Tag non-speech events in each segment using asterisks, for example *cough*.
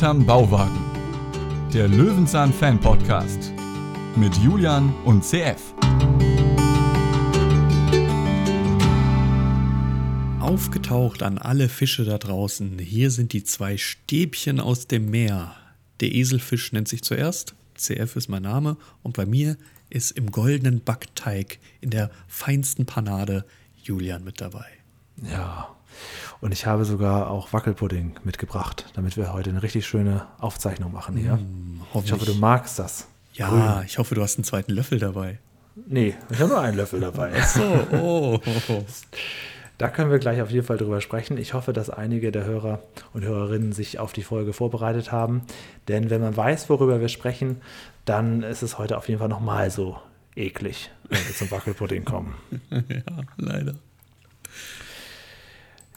hinterm Bauwagen. Der Löwenzahn Fan Podcast mit Julian und CF. Aufgetaucht an alle Fische da draußen. Hier sind die zwei Stäbchen aus dem Meer. Der Eselfisch nennt sich zuerst, CF ist mein Name, und bei mir ist im goldenen Backteig in der feinsten Panade Julian mit dabei. Ja, und ich habe sogar auch Wackelpudding mitgebracht, damit wir heute eine richtig schöne Aufzeichnung machen hier. Mm, ich hoffe, du magst das. Ja, Grün. ich hoffe, du hast einen zweiten Löffel dabei. Nee, ich habe nur einen Löffel dabei. So, oh. Da können wir gleich auf jeden Fall drüber sprechen. Ich hoffe, dass einige der Hörer und Hörerinnen sich auf die Folge vorbereitet haben. Denn wenn man weiß, worüber wir sprechen, dann ist es heute auf jeden Fall nochmal so eklig, wenn wir zum Wackelpudding kommen. *laughs* ja, leider.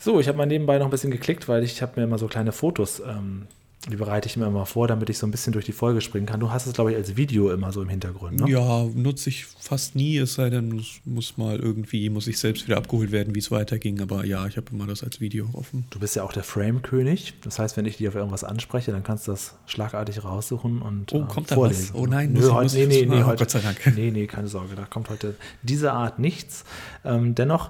So, ich habe mal nebenbei noch ein bisschen geklickt, weil ich habe mir immer so kleine Fotos, ähm, die bereite ich mir immer vor, damit ich so ein bisschen durch die Folge springen kann. Du hast es, glaube ich, als Video immer so im Hintergrund, ne? Ja, nutze ich fast nie, es sei denn, es muss mal irgendwie, muss ich selbst wieder abgeholt werden, wie es weiterging. Aber ja, ich habe immer das als Video offen. Du bist ja auch der Frame-König. Das heißt, wenn ich dich auf irgendwas anspreche, dann kannst du das schlagartig raussuchen und Oh, äh, kommt da vorlesen. was? Oh nein, Nö, muss heute, muss nee, nee, nee, heute, Gott sei Dank. Nee, nee, keine Sorge, da kommt heute diese Art nichts. Ähm, dennoch,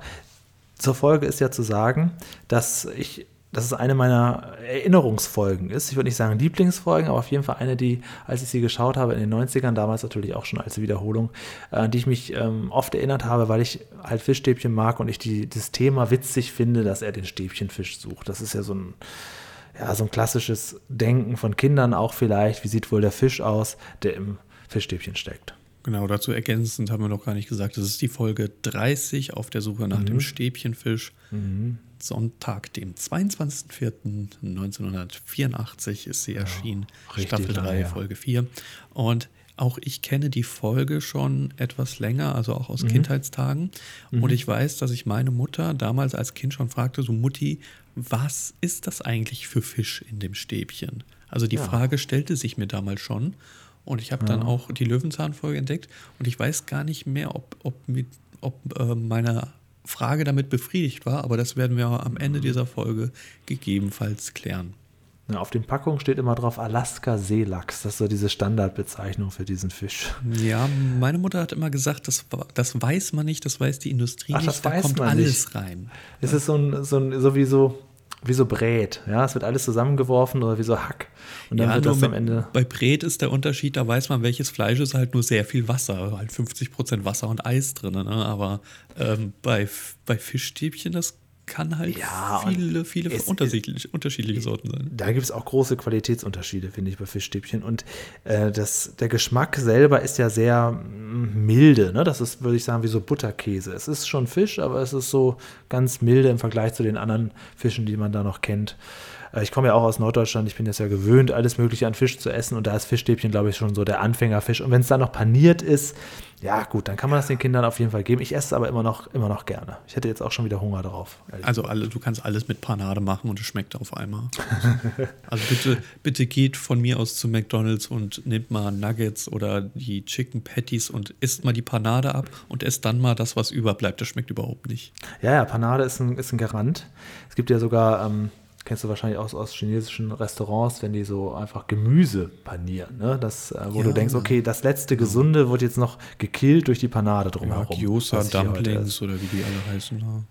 zur Folge ist ja zu sagen, dass ich dass es eine meiner Erinnerungsfolgen ist. Ich würde nicht sagen Lieblingsfolgen, aber auf jeden Fall eine, die, als ich sie geschaut habe in den 90ern, damals natürlich auch schon als Wiederholung, äh, die ich mich ähm, oft erinnert habe, weil ich halt Fischstäbchen mag und ich die, das Thema witzig finde, dass er den Stäbchenfisch sucht. Das ist ja so ein, ja, so ein klassisches Denken von Kindern auch vielleicht. Wie sieht wohl der Fisch aus, der im Fischstäbchen steckt? Genau, dazu ergänzend haben wir noch gar nicht gesagt, das ist die Folge 30 auf der Suche nach dem Stäbchenfisch. Sonntag, dem 22.04.1984 ist sie erschienen, richtig Staffel lange 3, her. Folge 4. Und auch ich kenne die Folge schon etwas länger, also auch aus Kindheitstagen. Und ich weiß, dass ich meine Mutter damals als Kind schon fragte, so Mutti, was ist das eigentlich für Fisch in dem Stäbchen? Also die Ja. Frage stellte sich mir damals schon. Und ich habe dann auch die Löwenzahnfolge entdeckt. Und ich weiß gar nicht mehr, ob, ob, mit, ob äh, meine Frage damit befriedigt war. Aber das werden wir am Ende dieser Folge gegebenenfalls klären. Ja, auf den Packungen steht immer drauf Alaska Seelachs. Das ist so diese Standardbezeichnung für diesen Fisch. Ja, meine Mutter hat immer gesagt, das, das weiß man nicht, das weiß die Industrie Ach, nicht, das da kommt alles nicht. rein. Es ist so ein, so ein, so wie so, wie so Brät. Ja, es wird alles zusammengeworfen oder wie so Hack. Und dann wird nur das am mit- Ende. Bei Bret ist der Unterschied, da weiß man, welches Fleisch ist halt nur sehr viel Wasser, halt 50% Wasser und Eis drin. Ne? Aber ähm, bei, bei Fischstäbchen, das kann halt Ja, viele, viele es- unterschiedliche, unterschiedliche Sorten sein. Da gibt es auch große Qualitätsunterschiede, finde ich, bei Fischstäbchen. Und äh, das, der Geschmack selber ist ja sehr mm, milde. Ne? Das ist, würde ich sagen, wie so Butterkäse. Es ist schon Fisch, aber es ist so ganz milde im Vergleich zu den anderen Fischen, die man da noch kennt. Äh, ich komme ja auch aus Norddeutschland. Ich bin jetzt ja gewöhnt, alles Mögliche an Fisch zu essen. Und da ist Fischstäbchen, glaube ich, schon so der Anfängerfisch. Und wenn es dann noch paniert ist, ja gut, dann kann man das den Kindern auf jeden Fall geben. Ich esse es aber immer noch, immer noch gerne. Ich hätte jetzt auch schon wieder Hunger drauf. Also alle, du kannst alles mit Panade machen und es schmeckt auf einmal. *laughs* also bitte, bitte geht von mir aus zu McDonalds und nehmt mal Nuggets oder die Chicken Patties und isst mal die Panade ab und esst dann mal das, was überbleibt. Das schmeckt überhaupt nicht. Ja, ja, Panade ist ein, ist ein Garant. Es gibt ja sogar, ähm, kennst du wahrscheinlich auch aus chinesischen Restaurants, wenn die so einfach Gemüse panieren, ne? Das, äh, wo Ja. du denkst, okay, das letzte Gesunde wird jetzt noch gekillt durch die Panade drumherum. Gyoza, hier heute Dumplings oder wie die alle heißen. Ja.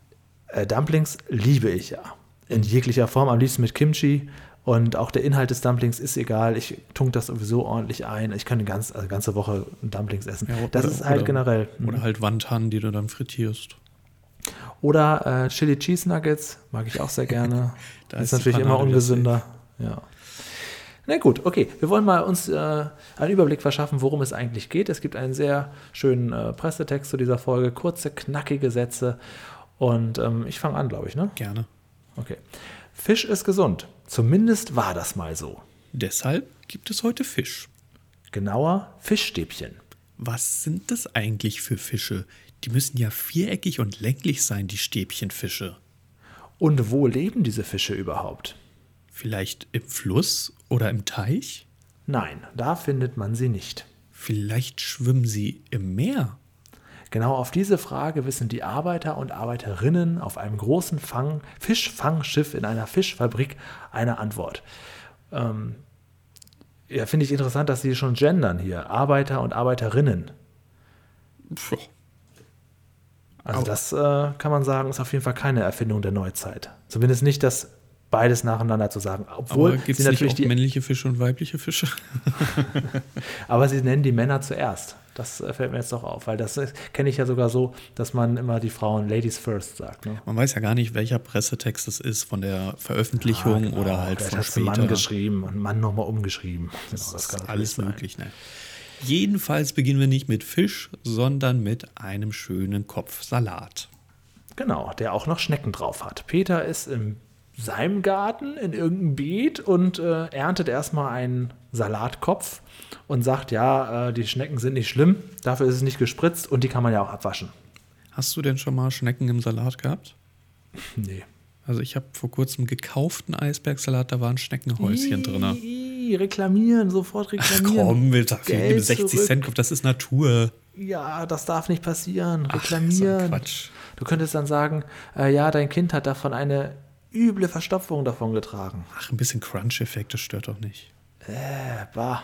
Äh, Dumplings liebe ich ja. In jeglicher Form, am liebsten mit Kimchi. Und auch der Inhalt des Dumplings ist egal. Ich tunk das sowieso ordentlich ein. Ich kann die ganze, also ganze Woche Dumplings essen. Ja, das oder- ist halt oder- generell. Oder halt Wandtannen, die du dann frittierst. Oder äh, Chili Cheese Nuggets, mag ich auch sehr *laughs* gerne. Da ist ist natürlich immer ungesünder. Ja. Na gut, okay. Wir wollen mal uns äh, einen Überblick verschaffen, worum es eigentlich geht. Es gibt einen sehr schönen äh, Pressetext zu dieser Folge, kurze, knackige Sätze. Und ähm, ich fange an, glaube ich, ne? Gerne. Okay. Fisch ist gesund. Zumindest war das mal so. Deshalb gibt es heute Fisch. Genauer Fischstäbchen. Was sind das eigentlich für Fische? Die müssen ja viereckig und länglich sein, die Stäbchenfische. Und wo leben diese Fische überhaupt? Vielleicht im Fluss oder im Teich? Nein, da findet man sie nicht. Vielleicht schwimmen sie im Meer? Genau auf diese Frage wissen die Arbeiter und Arbeiterinnen auf einem großen Fang Fischfangschiff in einer Fischfabrik eine Antwort. Ähm, Ja, finde ich interessant, dass sie schon gendern hier. Arbeiter und Arbeiterinnen. Puh. Also das äh, kann man sagen, ist auf jeden Fall keine Erfindung der Neuzeit. Zumindest nicht das beides nacheinander zu sagen. Obwohl gibt es natürlich die, männliche Fische und weibliche Fische? *laughs* aber sie nennen die Männer zuerst. Das äh, fällt mir jetzt doch auf, weil das ist- kenne ich ja sogar so, dass man immer die Frauen Ladies first sagt. Ne? Man weiß ja gar nicht, welcher Pressetext es ist, von der Veröffentlichung genau. oder halt Vielleicht von hast später. Mann geschrieben und Mann nochmal umgeschrieben. Das Genau, ist kann alles möglich. Ne? Jedenfalls beginnen wir nicht mit Fisch, sondern mit einem schönen Kopf Salat. Genau, der auch noch Schnecken drauf hat. Peter ist in seinem Garten in irgendeinem Beet und äh, erntet erstmal einen Salatkopf und sagt, ja, äh, die Schnecken sind nicht schlimm, dafür ist es nicht gespritzt und die kann man ja auch abwaschen. Hast du denn schon mal Schnecken im Salat gehabt? Nee. Also ich habe vor kurzem gekauften Eisbergsalat, da waren Schneckenhäuschen drin. Reklamieren, sofort Ach reklamieren. komm, wir Geld 60 zurück. Cent, Kopf, das ist Natur. Ja, das darf nicht passieren. Ach, so Reklamieren. Quatsch. du könntest dann sagen, äh, ja, dein Kind hat davon eine üble Verstopfung davon getragen. Ach, ein bisschen Crunch-Effekt, das stört doch nicht. Äh, bah.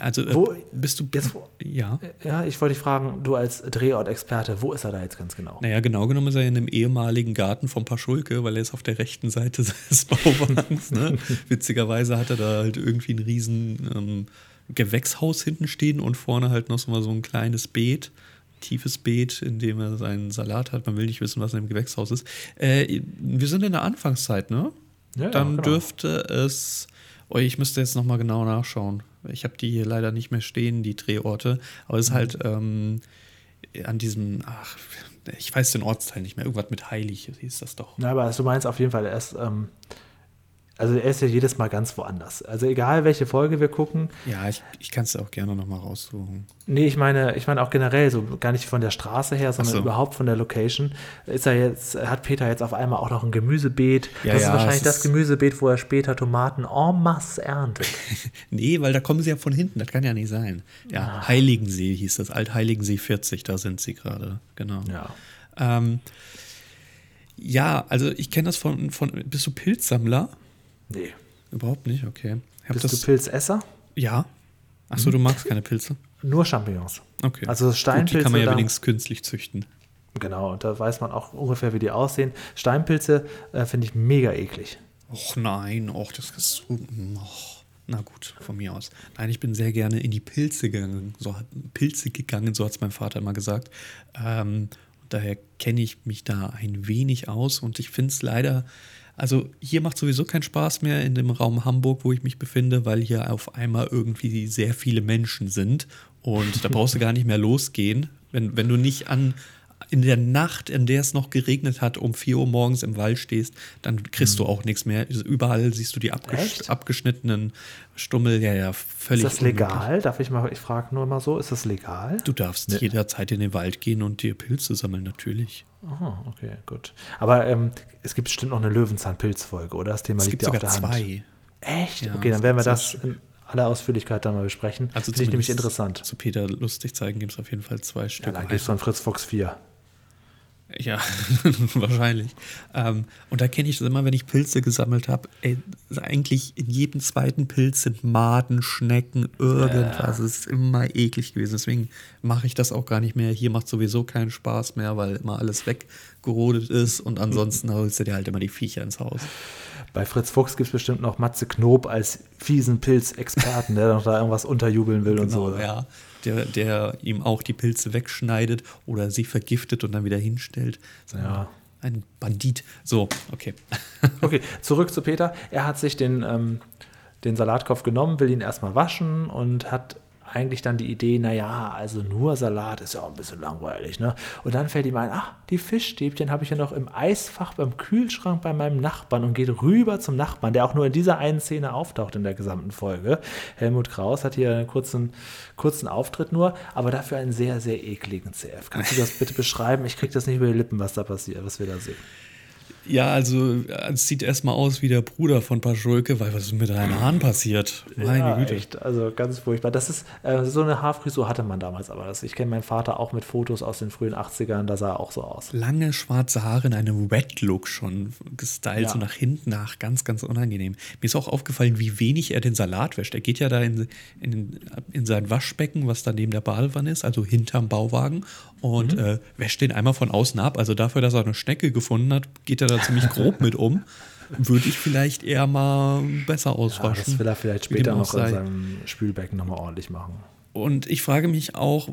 Also äh, Wo- bist du jetzt ja. Ja, ich wollte dich fragen, du als Drehortexperte, wo ist er da jetzt ganz genau? Naja, genau genommen ist er in einem ehemaligen Garten von Paschulke, weil er ist auf der rechten Seite *laughs* des Bauwagens. Ne? Witzigerweise hat er da halt irgendwie ein riesen ähm, Gewächshaus hinten stehen und vorne halt noch so mal so ein kleines Beet, tiefes Beet, in dem er seinen Salat hat. Man will nicht wissen, was in dem Gewächshaus ist. Äh, wir sind in der Anfangszeit, ne? Ja, ja, Dann genau. dürfte es. Oh, ich müsste jetzt noch mal genau nachschauen. Ich habe die hier leider nicht mehr stehen, die Drehorte. Aber es ist Mhm. halt ähm, an diesem, ach, ich weiß den Ortsteil nicht mehr. Irgendwas mit Heilig hieß das doch. Na, aber also du meinst auf jeden Fall, er ist, ähm, also er ist ja jedes Mal ganz woanders. Also egal, welche Folge wir gucken. Ja, ich, ich kann es auch gerne noch mal raussuchen. Nee, ich meine, ich meine auch generell, so gar nicht von der Straße her, sondern so. überhaupt von der Location. Ist er jetzt, hat Peter jetzt auf einmal auch noch ein Gemüsebeet. Ja, das ja, ist wahrscheinlich das ist- Gemüsebeet, wo er später Tomaten en masse erntet. *laughs* Nee, weil da kommen sie ja von hinten. Das kann ja nicht sein. Ja, Ah. Heiligensee hieß das. Altheiligen-See 40, da sind sie gerade. Genau. ja. Ähm, ja, also ich kenne das von, von. Bist du Pilzsammler? Nee. Überhaupt nicht, okay. Bist das, du Pilzesser? Ja. Achso, du magst keine Pilze? Nur Champignons. Okay. Also Gut, Steinpilze. die kann man ja wenigstens künstlich züchten. Genau, und da weiß man auch ungefähr, wie die aussehen. Steinpilze äh, finde ich mega eklig. Och nein, och, das ist so. Och. Na gut, von mir aus. Nein, ich bin sehr gerne in die Pilze gegangen. So, hat- Pilze gegangen, so hat es mein Vater immer gesagt. Ähm, und daher kenne ich mich da ein wenig aus und ich finde es leider. Also hier macht sowieso keinen Spaß mehr in dem Raum Hamburg, wo ich mich befinde, weil hier auf einmal irgendwie sehr viele Menschen sind. Und da brauchst du gar nicht mehr losgehen, wenn, wenn du nicht an in der Nacht, in der es noch geregnet hat, um 4 Uhr morgens im Wald stehst, dann kriegst du auch nichts mehr. Also Überall siehst du die Mhm. Echt? abgeschnittenen Stummel. Ja, ja, völlig. Ist das unmöglich. legal? Darf ich mal, ich frage nur mal so, ist das legal? Du darfst jederzeit in den Wald gehen und dir Pilze sammeln, natürlich. Aha, okay, gut. Aber ähm, es gibt bestimmt noch eine Löwenzahn-Pilz-Folge, oder? Das Thema Es liegt ja auf sogar der Hand. zwei. Echt? Ja, okay, dann werden wir das in aller Ausführlichkeit dann mal besprechen. Also Finde ich nämlich interessant. Zu Peter lustig zeigen gibt es auf jeden Fall zwei Ja, Stück. dann gibt es von Fritz Fox 4. Ja, *laughs* wahrscheinlich. Ähm, und da kenne ich das immer, wenn ich Pilze gesammelt habe. Eigentlich in jedem zweiten Pilz sind Maden, Schnecken, irgendwas. Es ist immer eklig gewesen. Deswegen mache ich das auch gar nicht mehr. Hier macht sowieso keinen Spaß mehr, weil immer alles weggerodet ist. Und ansonsten holst du dir halt immer die Viecher ins Haus. Bei Fritz Fuchs gibt es bestimmt noch Matze Knob als fiesen Pilzexperten, der noch da irgendwas unterjubeln will und so. Genau, ja. Der, der ihm auch die Pilze wegschneidet oder sie vergiftet und dann wieder hinstellt. Ja. Ein Bandit. So, okay. *laughs* Okay, zurück zu Peter. Er hat sich den, ähm, den Salatkopf genommen, will ihn erstmal waschen und hat eigentlich dann die Idee, naja, also nur Salat ist ja auch ein bisschen langweilig. Ne? Und dann fällt ihm ein, ach, die Fischstäbchen habe ich ja noch im Eisfach beim Kühlschrank bei meinem Nachbarn und geht rüber zum Nachbarn, der auch nur in dieser einen Szene auftaucht in der gesamten Folge. Helmut Kraus hat hier einen kurzen, kurzen Auftritt nur, aber dafür einen sehr, sehr ekligen CF. Kannst du das bitte beschreiben? Ich kriege das nicht über die Lippen, was da passiert, was wir da sehen. Ja, also es sieht erstmal aus wie der Bruder von Paschulke, weil was ist mit deinen Haaren passiert? Meine ja, Güte. Echt, also ganz furchtbar. Das ist, äh, so eine Haarfrisur hatte man damals aber. Das, ich kenne meinen Vater auch mit Fotos aus den frühen 80ern, da sah er auch so aus. Lange schwarze Haare in einem Wet-Look schon gestylt, Ja. so nach hinten nach, ganz, ganz unangenehm. Mir ist auch aufgefallen, wie wenig er den Salat wäscht. Er geht ja da in, in, in sein Waschbecken, was da neben der Badewanne ist, also hinterm Bauwagen, und Mhm. äh, wäscht den einmal von außen ab. Also dafür, dass er eine Schnecke gefunden hat, geht er da ziemlich grob mit um. Würde ich vielleicht eher mal besser Ja, auswaschen. das will er vielleicht später noch in sei. seinem Spülbecken nochmal ordentlich machen. Und ich frage mich auch,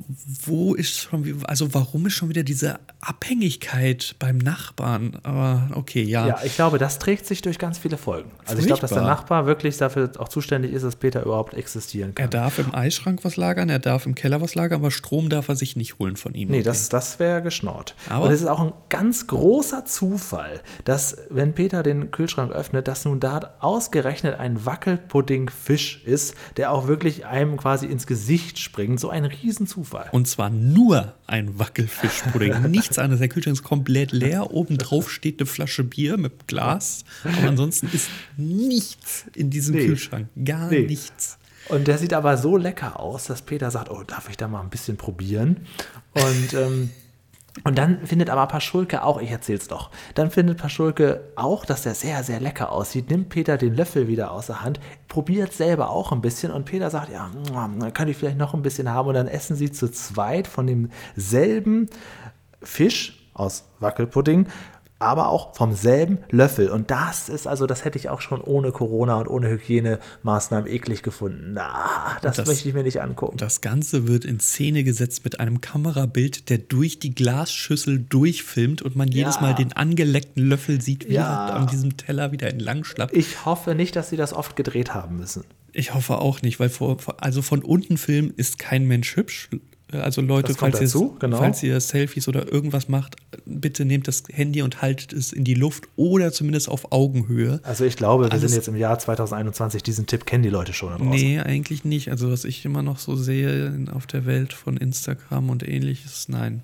wo ist schon, also warum ist schon wieder diese Abhängigkeit beim Nachbarn? Aber okay, ja. Ja, ich glaube, das trägt sich durch ganz viele Folgen. Also ich glaube, dass der Furchtbar. Nachbar wirklich dafür auch zuständig ist, dass Peter überhaupt existieren Er kann. darf im Eisschrank was lagern, er darf im Keller was lagern, aber Strom darf er sich nicht holen von ihm. Nee, das, das wäre geschnort. Aber- Und es ist auch ein ganz großer Zufall, dass, wenn Peter den Kühlschrank öffnet, dass nun da ausgerechnet ein Wackelpudding-Fisch ist, der auch wirklich einem quasi ins Gesicht springt. So ein Riesenzufall. Und zwar nur ein Wackelfischpudding, *laughs* nichts anderes. Der Kühlschrank ist komplett leer. Oben drauf *laughs* steht eine Flasche Bier mit Glas. Aber ansonsten ist nichts in diesem Nee. Kühlschrank. Gar Nee. nichts. Und der sieht aber so lecker aus, dass Peter sagt, oh, darf ich da mal ein bisschen probieren? Und, ähm, und dann findet aber Paschulke auch, ich erzähl's doch, dann findet Paschulke auch, dass der sehr, sehr lecker aussieht, nimmt Peter den Löffel wieder aus der Hand, probiert selber auch ein bisschen und Peter sagt, ja, kann ich vielleicht noch ein bisschen haben und dann essen sie zu zweit von demselben Fisch aus Wackelpudding, aber auch vom selben Löffel. Und das ist also, das hätte ich auch schon ohne Corona und ohne Hygienemaßnahmen eklig gefunden. Na, das, das- möchte ich mir nicht angucken. Das Ganze wird in Szene gesetzt mit einem Kamerabild, der durch die Glasschüssel durchfilmt und man jedes Ja. Mal den angeleckten Löffel sieht, wie Ja. er an diesem Teller wieder entlang schlappt. Ich hoffe nicht, dass sie das oft gedreht haben müssen. Ich hoffe auch nicht, weil vor- also von unten filmen ist kein Mensch hübsch. Also Leute, falls, dazu, ihr, genau. falls ihr Selfies oder irgendwas macht, bitte nehmt das Handy und haltet es in die Luft oder zumindest auf Augenhöhe. Also ich glaube, wir Alles- sind jetzt im Jahr 2021. Diesen Tipp kennen die Leute schon draußen. Nee, eigentlich nicht. Also was ich immer noch so sehe auf der Welt von Instagram und ähnliches, nein.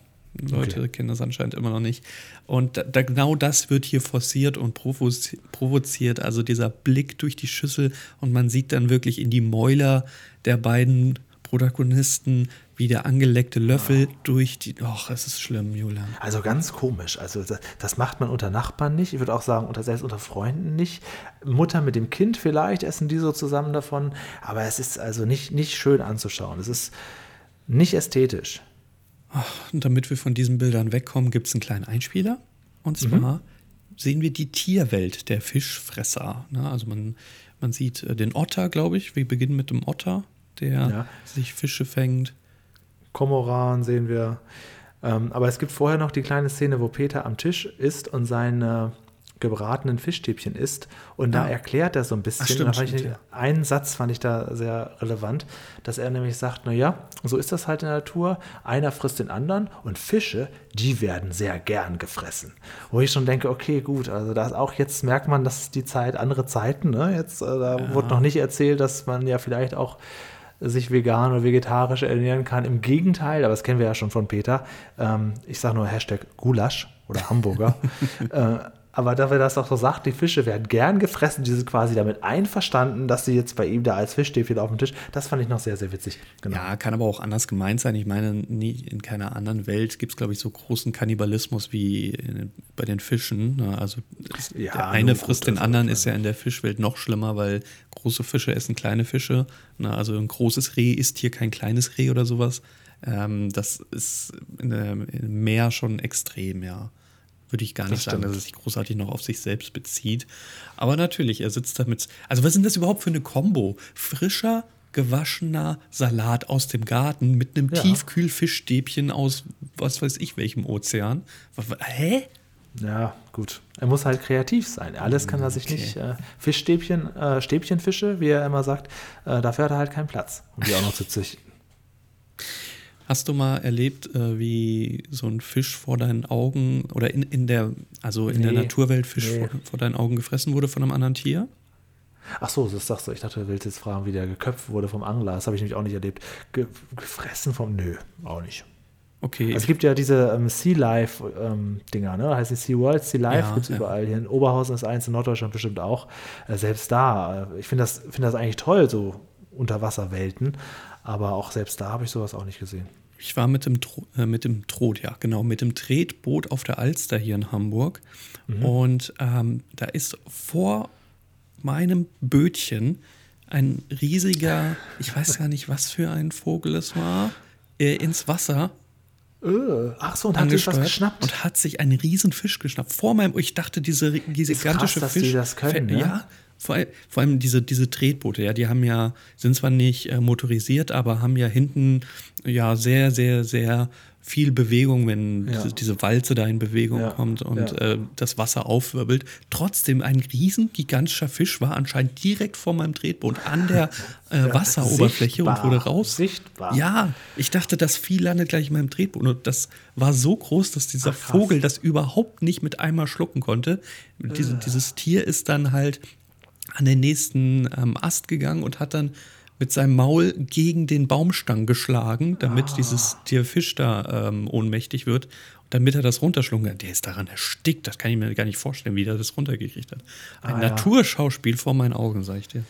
Leute Okay. kennen das anscheinend immer noch nicht. Und da, da, genau das wird hier forciert und provozi provoziert. Also dieser Blick durch die Schüssel und man sieht dann wirklich in die Mäuler der beiden Protagonisten, wie der angeleckte Löffel durch die. Och, es ist schlimm, Julian. Also ganz komisch. Also das, das macht man unter Nachbarn nicht. Ich würde auch sagen, unter, selbst unter Freunden nicht. Mutter mit dem Kind vielleicht essen die so zusammen davon. Aber es ist also nicht, nicht schön anzuschauen. Es ist nicht ästhetisch. Und damit wir von diesen Bildern wegkommen, gibt es einen kleinen Einspieler. Und zwar sehen wir die Tierwelt der Fischfresser. Ne? Also man, man sieht äh, den Otter, glaube ich. Wir beginnen mit dem Otter, der Ja. sich Fische fängt. Komoran sehen wir. Ähm, aber es gibt vorher noch die kleine Szene, wo Peter am Tisch ist und seine gebratenen Fischstäbchen isst. Und da Ah. erklärt er so ein bisschen, Ach, stimmt, fand ich, stimmt, einen Satz fand ich da sehr relevant, dass er nämlich sagt, naja, so ist das halt in der Natur, einer frisst den anderen und Fische, die werden sehr gern gefressen. Wo ich schon denke, okay, gut, also da ist auch jetzt merkt man, dass die Zeit, andere Zeiten, ne? jetzt, äh, da wurde noch nicht erzählt, dass man ja vielleicht auch sich vegan oder vegetarisch ernähren kann. Im Gegenteil, aber das kennen wir ja schon von Peter. Ähm, ich sage nur Hashtag Gulasch oder Hamburger. *laughs* äh, aber da er das auch so sagt, die Fische werden gern gefressen, die sind quasi damit einverstanden, dass sie jetzt bei ihm da als Fischstäbchen auf dem Tisch, das fand ich noch sehr, sehr witzig. Genau. Ja, kann aber auch anders gemeint sein. Ich meine, nie, in keiner anderen Welt gibt es, glaube ich, so großen Kannibalismus wie in, bei den Fischen. Ne? Also Ja, der eine frisst den anderen, ist ja in der Fischwelt noch schlimmer, weil große Fische essen kleine Fische. Ne? Also ein großes Reh isst hier kein kleines Reh oder sowas. Ähm, das ist in im Meer schon extrem, ja. Würde ich gar nicht sagen, stimmt. dass es sich großartig noch auf sich selbst bezieht. Aber natürlich, er sitzt da mit. Also, was sind das überhaupt für eine Kombo? Frischer, gewaschener Salat aus dem Garten mit einem Ja. Tiefkühlfischstäbchen aus was weiß ich welchem Ozean. Hä? Ja, gut. Er muss halt kreativ sein. Alles kann er sich Okay. nicht. Äh, Fischstäbchen, äh, Stäbchenfische, wie er immer sagt, äh, dafür hat er halt keinen Platz, um die auch noch zu züchten. Hast du mal erlebt, äh, wie so ein Fisch vor deinen Augen oder in, in der, also in der Nee, Naturwelt Fisch nee. vor, vor deinen Augen gefressen wurde von einem anderen Tier? Ach so, das sagst du. Ich dachte, du willst jetzt fragen, wie der geköpft wurde vom Angler. Das habe ich nämlich auch nicht erlebt. Ge gefressen vom. Nö, auch nicht. Okay. Also es gibt ja diese ähm, Sea Life ähm, Dinger, ne? Heißt die Sea World, Sea Life Ja, gibt es ja. überall. Hier in Oberhausen ist eins, in Norddeutschland bestimmt auch. Äh, selbst da, äh, ich finde das, finde das eigentlich toll, so Unterwasserwelten. Aber auch selbst da habe ich sowas auch nicht gesehen. Ich war mit dem, äh, mit dem Trot, ja, genau, mit dem Tretboot auf der Alster hier in Hamburg. Und ähm, da ist vor meinem Bötchen ein riesiger, ich weiß gar nicht, was für ein Vogel es war, äh, ins Wasser Äh, ach so, und hat sich was geschnappt? und hat sich einen riesen Fisch geschnappt. Vor meinem, ich dachte, diese diese Ist krass, gigantische dass die Fisch. das können, ne? Ja, vor, vor allem diese, diese Tretboote, ja, die haben ja, sind zwar nicht äh, motorisiert, aber haben ja hinten ja sehr, sehr, sehr viel Bewegung, wenn Ja. diese, diese Walze da in Bewegung Ja, kommt und ja. äh, das Wasser aufwirbelt. Trotzdem, ein riesen gigantischer Fisch war anscheinend direkt vor meinem Tretboot an der *laughs* äh, Wasseroberfläche und wurde raus. sichtbar. Ja, ich dachte, das Vieh landet gleich in meinem Tretboot. Und das war so groß, dass dieser Ach. Vogel das überhaupt nicht mit einmal schlucken konnte. Diese, dieses Tier ist dann halt an den nächsten ähm, Ast gegangen und hat dann mit seinem Maul gegen den Baumstamm geschlagen, damit dieses Tier Fisch da ähm, ohnmächtig wird. Und damit er das runterschlungen hat. Der ist daran erstickt. Das kann ich mir gar nicht vorstellen, wie der das runtergekriegt hat. Ein Ah, ja. Naturschauspiel vor meinen Augen, sag ich dir.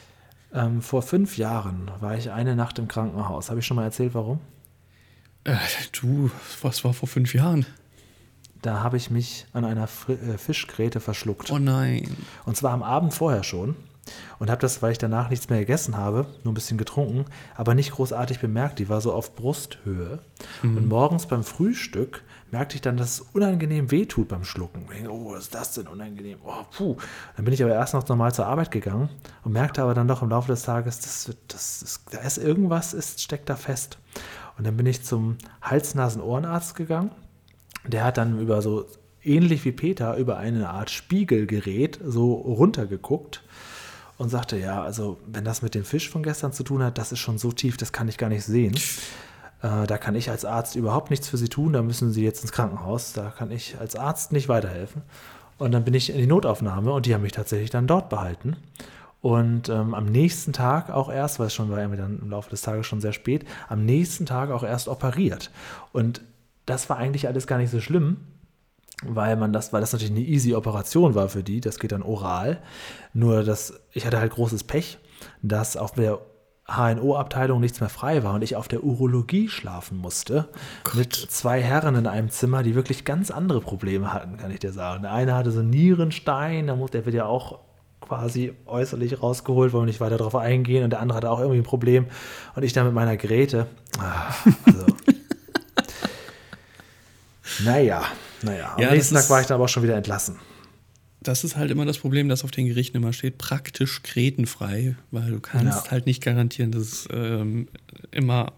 Ähm, vor fünf Jahren war ich eine Nacht im Krankenhaus. Habe ich schon mal erzählt, warum? Äh, du, was war vor fünf Jahren? Da habe ich mich an einer Fri äh, Fischgräte verschluckt. Oh nein. Und zwar am Abend vorher schon. Und habe das, weil ich danach nichts mehr gegessen habe, nur ein bisschen getrunken, aber nicht großartig bemerkt. Die war so auf Brusthöhe. Und morgens beim Frühstück merkte ich dann, dass es unangenehm wehtut beim Schlucken. Denke, oh, was ist das denn unangenehm? Oh, puh. Dann bin ich aber erst noch normal zur Arbeit gegangen und merkte aber dann doch im Laufe des Tages, das, das ist, da ist irgendwas, ist, steckt da fest. Und dann bin ich zum Hals-Nasen-Ohrenarzt gegangen. Der hat dann über so ähnlich wie Peter über eine Art Spiegelgerät so runtergeguckt und sagte, ja, also wenn das mit dem Fisch von gestern zu tun hat, das ist schon so tief, das kann ich gar nicht sehen. Äh, da kann ich als Arzt überhaupt nichts für Sie tun, da müssen Sie jetzt ins Krankenhaus, da kann ich als Arzt nicht weiterhelfen. Und dann bin ich in die Notaufnahme und die haben mich tatsächlich dann dort behalten. Und ähm, am nächsten Tag auch erst, weil es schon war dann im Laufe des Tages schon sehr spät, am nächsten Tag auch erst operiert. Und das war eigentlich alles gar nicht so schlimm, weil man das, weil das natürlich eine easy Operation war für die, das geht dann oral. Nur das, ich hatte halt großes Pech, dass auf der HNO-Abteilung nichts mehr frei war und ich auf der Urologie schlafen musste. mit zwei Herren in einem Zimmer, die wirklich ganz andere Probleme hatten, kann ich dir sagen. Der eine hatte so einen Nierenstein, der, wird ja auch quasi äußerlich rausgeholt, wollen wir nicht weiter darauf eingehen. Und der andere hatte auch irgendwie ein Problem. Und ich dann mit meiner Geräte. Ah, also. *laughs* naja, naja. Am Ja, das nächsten Tag war ich dann aber auch schon wieder entlassen. Das ist halt immer das Problem, dass auf den Gerichten immer steht, praktisch kretenfrei, weil du kannst Ja. halt nicht garantieren, dass es ähm, immer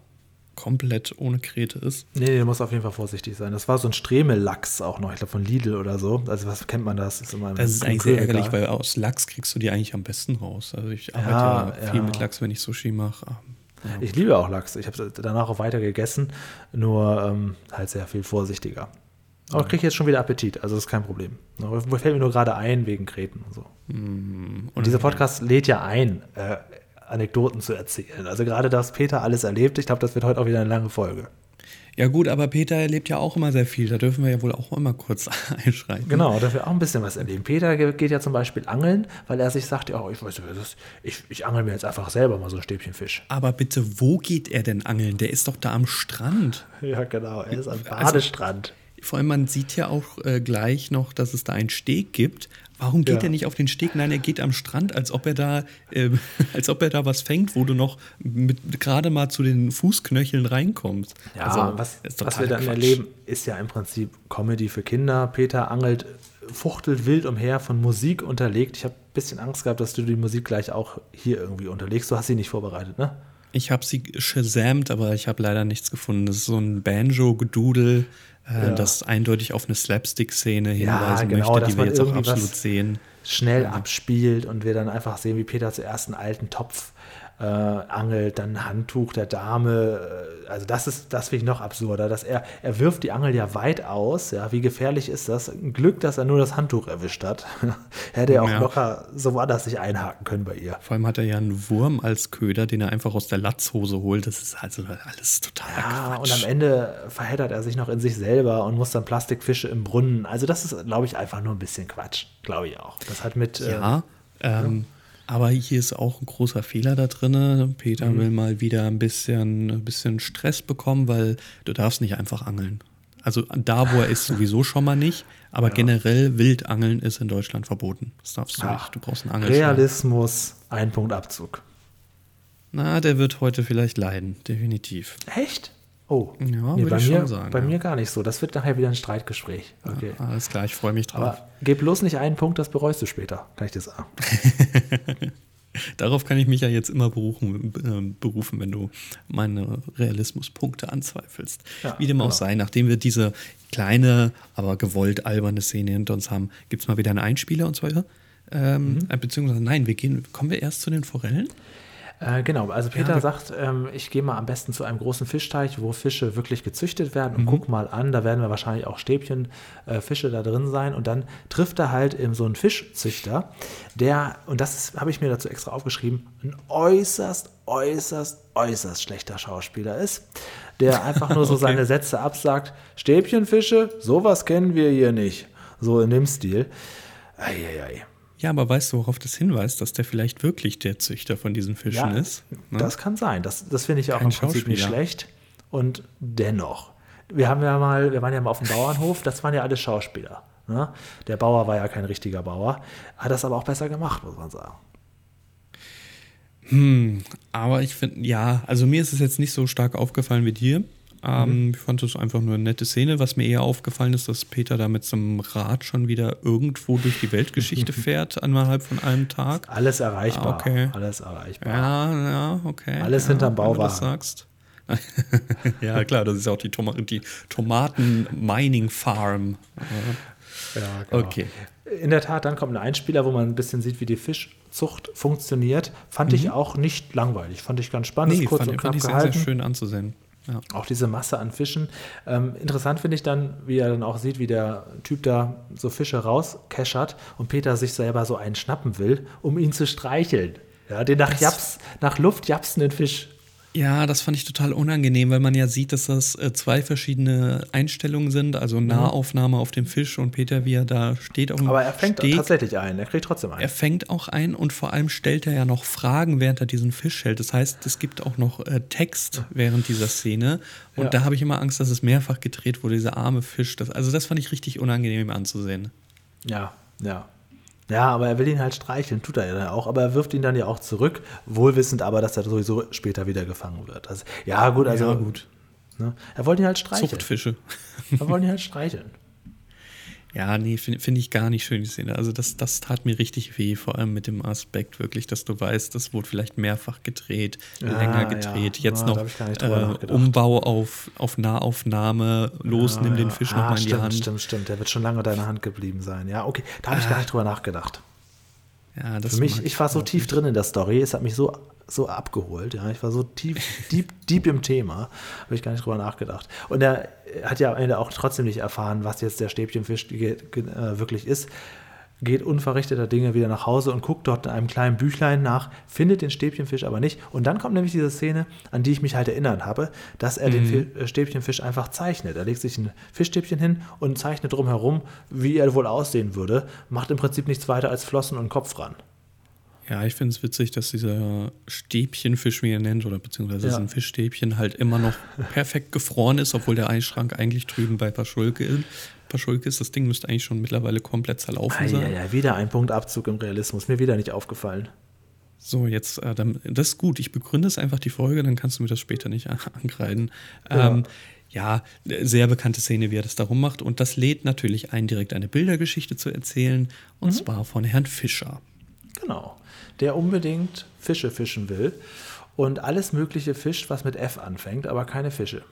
komplett ohne Krete ist. Nee, du musst auf jeden Fall vorsichtig sein. Das war so ein Stremellachs auch noch, ich glaube von Lidl oder so. Also was kennt man das? ist Das ist eigentlich sehr ärgerlich, weil aus Lachs kriegst du die eigentlich am besten raus. Also ich arbeite Ja, ja, viel mit Lachs, wenn ich Sushi mache. Ja. Ich liebe auch Lachs. Ich habe danach auch weiter gegessen, nur ähm, halt sehr viel vorsichtiger. Aber ich kriege jetzt schon wieder Appetit, also das ist kein Problem. Aber Fällt mir nur gerade ein wegen Kreten und so. Und dieser Podcast lädt ja ein, äh, Anekdoten zu erzählen. Also gerade das Peter alles erlebt, ich glaube, das wird heute auch wieder eine lange Folge. ja gut, aber Peter erlebt ja auch immer sehr viel. Da dürfen wir ja wohl auch immer kurz *laughs* einschreiten. Genau, da wir auch ein bisschen was erleben. Peter ge- geht ja zum Beispiel angeln, weil er sich sagt, ja, ich weiß nicht, ich, ich angel mir jetzt einfach selber mal so ein Stäbchen Fisch. Aber bitte, wo geht er denn angeln? Der ist doch da am Strand. *laughs* Ja, genau, er ist am Also- Badestrand. Vor allem, man sieht ja auch äh, gleich noch, dass es da einen Steg gibt. Warum geht Ja. er nicht auf den Steg? Nein, er geht am Strand, als ob er da, ähm, *laughs* als ob er da was fängt, wo du noch mit gerade mal zu den Fußknöcheln reinkommst. Ja, Also, was, ist was wir dann Quatsch. erleben, ist ja im Prinzip Comedy für Kinder. Peter angelt, fuchtelt wild umher, von Musik unterlegt. Ich habe ein bisschen Angst gehabt, dass du die Musik gleich auch hier irgendwie unterlegst. Du hast sie nicht vorbereitet, ne? Ich habe sie shazamt, aber ich habe leider nichts gefunden. Das ist so ein Banjo-Gedudel, äh, Ja. das eindeutig auf eine Slapstick-Szene Ja, hinweisen genau, möchte, die wir jetzt auch absolut sehen. Schnell abspielt und wir dann einfach sehen, wie Peter zuerst einen alten Topf äh, angelt, dann ein Handtuch der Dame. äh, Also das ist, das finde ich noch absurder, dass er, er wirft die Angel ja weit aus. Ja, wie gefährlich ist das? Ein Glück, dass er nur das Handtuch erwischt hat. *laughs* Hätte er auch Ja. locker so woanders sich einhaken können bei ihr. Vor allem hat er ja einen Wurm als Köder, den er einfach aus der Latzhose holt. Das ist also alles total Ja, Quatsch. und am Ende verheddert er sich noch in sich selber und muss dann Plastikfische im Brunnen. Also das ist, glaube ich, einfach nur ein bisschen Quatsch. Glaube ich auch. Das hat mit... äh, Ja, ähm, aber hier ist auch ein großer Fehler da drin. Peter Mhm. will mal wieder ein bisschen, ein bisschen Stress bekommen, weil du darfst nicht einfach angeln. Also da, wo er ist, *laughs* sowieso schon mal nicht. Aber generell Wildangeln ist in Deutschland verboten. Das darfst du Ja. nicht. Du brauchst einen Angelschein. Realismus, ein Punkt Abzug. Na, der wird heute vielleicht leiden, definitiv. Echt? Oh, Ja, nee, bei, ich mir, schon sagen, bei ja. mir gar nicht so. Das wird nachher wieder ein Streitgespräch. Okay. Alles klar, ich freue mich drauf. Aber gib bloß nicht einen Punkt, das bereust du später, kann ich dir sagen. *laughs* Darauf kann ich mich ja jetzt immer berufen, äh, berufen, wenn du meine Realismuspunkte anzweifelst. Ja, Wie dem auch genau. sei, nachdem wir diese kleine, aber gewollt alberne Szene hinter uns haben, gibt es mal wieder einen Einspieler und so weiter. Ähm, Mhm. äh, Beziehungsweise, nein, wir gehen, kommen wir erst zu den Forellen? Äh, genau, also Peter wir- sagt, ähm, ich gehe mal am besten zu einem großen Fischteich, wo Fische wirklich gezüchtet werden Mhm. und guck mal an, da werden wir wahrscheinlich auch Stäbchen äh, Fische da drin sein und dann trifft er halt eben so einen Fischzüchter, der, und das habe ich mir dazu extra aufgeschrieben, ein äußerst, äußerst, äußerst schlechter Schauspieler ist, der *laughs* einfach nur so Okay. seine Sätze absagt, Stäbchenfische, sowas kennen wir hier nicht, so in dem Stil. Eieiei. Ja, aber weißt du, worauf das hinweist, dass der vielleicht wirklich der Züchter von diesen Fischen Ja, ist? Ne? Das kann sein. Das, das finde ich auch Kein im Prinzip nicht schlecht. Und dennoch, wir haben ja mal, wir waren ja mal auf dem Bauernhof, das waren ja alle Schauspieler. Ne? Der Bauer war ja kein richtiger Bauer, hat das aber auch besser gemacht, muss man sagen. Hm, aber ich finde, ja, also mir ist es jetzt nicht so stark aufgefallen wie dir. Ähm, Ich fand es einfach nur eine nette Szene. Was mir eher aufgefallen ist, dass Peter da mit so einem Rad schon wieder irgendwo durch die Weltgeschichte *laughs* fährt, innerhalb von einem Tag. Alles erreichbar. Ah, okay. Alles erreichbar. Ja, ja, okay. Alles ja, hinterm wenn du das Bauwagen. sagst. *laughs* ja, klar, das ist auch die, Toma die Tomaten-Mining-Farm. Ja, genau. Okay. In der Tat, dann kommt ein Einspieler, wo man ein bisschen sieht, wie die Fischzucht funktioniert. Fand ich auch nicht langweilig. Fand ich ganz spannend. Mhm. Nee, kurz fand, und fand knapp ich sehr, gehalten. sehr schön anzusehen. Ja. Auch diese Masse an Fischen. Ähm, interessant finde ich dann, wie er dann auch sieht, wie der Typ da so Fische rauskeschert und Peter sich selber so einen schnappen will, um ihn zu streicheln. Ja, den nach, Japs, nach Luft japsenden Fisch. Ja, das fand ich total unangenehm, weil man ja sieht, dass das äh, zwei verschiedene Einstellungen sind. Also Nahaufnahme auf dem Fisch und Peter, wie er da steht auf dem Aber er fängt Steg. tatsächlich ein. Er kriegt trotzdem einen. Er fängt auch ein und vor allem stellt er ja noch Fragen, während er diesen Fisch hält. Das heißt, es gibt auch noch äh, Text während dieser Szene. Und Ja. da habe ich immer Angst, dass es mehrfach gedreht wurde, dieser arme Fisch. Das, also das fand ich richtig unangenehm anzusehen. Ja, ja. Ja, aber er will ihn halt streicheln, tut er ja dann auch, aber er wirft ihn dann ja auch zurück, wohlwissend aber, dass er sowieso später wieder gefangen wird. Also, ja, gut, also. Ja, gut. Ne? Er wollte ihn halt streicheln. Zuchtfische. Er wollte ihn halt streicheln. Ja, nee, finde find ich gar nicht schön, die Szene. Also das, das tat mir richtig weh, vor allem mit dem Aspekt wirklich, dass du weißt, das wurde vielleicht mehrfach gedreht, Ah, länger gedreht, ja. jetzt Ah, noch äh. Umbau auf, auf Nahaufnahme, los, nimm den Fisch ah, nochmal in die stimmt, Hand. Stimmt, stimmt, der wird schon lange in deiner Hand geblieben sein. Ja, okay, da habe ich gar nicht drüber nachgedacht. Ja, Für mich, ich war so tief drin in der Story, es hat mich so, so abgeholt, ja. Ich war so tief, *laughs* deep, deep im Thema, habe ich gar nicht drüber nachgedacht. Und er hat ja am Ende auch trotzdem nicht erfahren, was jetzt der Stäbchenfisch äh, wirklich ist. Geht unverrichteter Dinge wieder nach Hause und guckt dort in einem kleinen Büchlein nach, findet den Stäbchenfisch aber nicht. Und dann kommt nämlich diese Szene, an die ich mich halt erinnert habe, dass er den Fi- äh, Stäbchenfisch einfach zeichnet. Er legt sich ein Fischstäbchen hin und zeichnet drumherum, wie er wohl aussehen würde. Macht im Prinzip nichts weiter als Flossen und Kopf ran. Ja, ich finde es witzig, dass dieser Stäbchenfisch, wie er nennt, oder beziehungsweise Ja. ein Fischstäbchen halt immer noch perfekt gefroren ist, obwohl der Eisschrank eigentlich drüben bei Paschulke ist. Paschulke ist. Das Ding müsste eigentlich schon mittlerweile komplett zerlaufen sein. Ja, ja, wieder ein Punktabzug im Realismus. Mir wieder nicht aufgefallen. So, jetzt, äh, das ist gut. Ich begründe es einfach die Folge, dann kannst du mir das später nicht *laughs* an- angreifen. Ja. Ähm, ja, sehr bekannte Szene, wie er das darum macht. Und das lädt natürlich ein, direkt eine Bildergeschichte zu erzählen. Und zwar von Herrn Fischer. Genau. Der unbedingt Fische fischen will und alles Mögliche fischt, was mit F anfängt, aber keine Fische.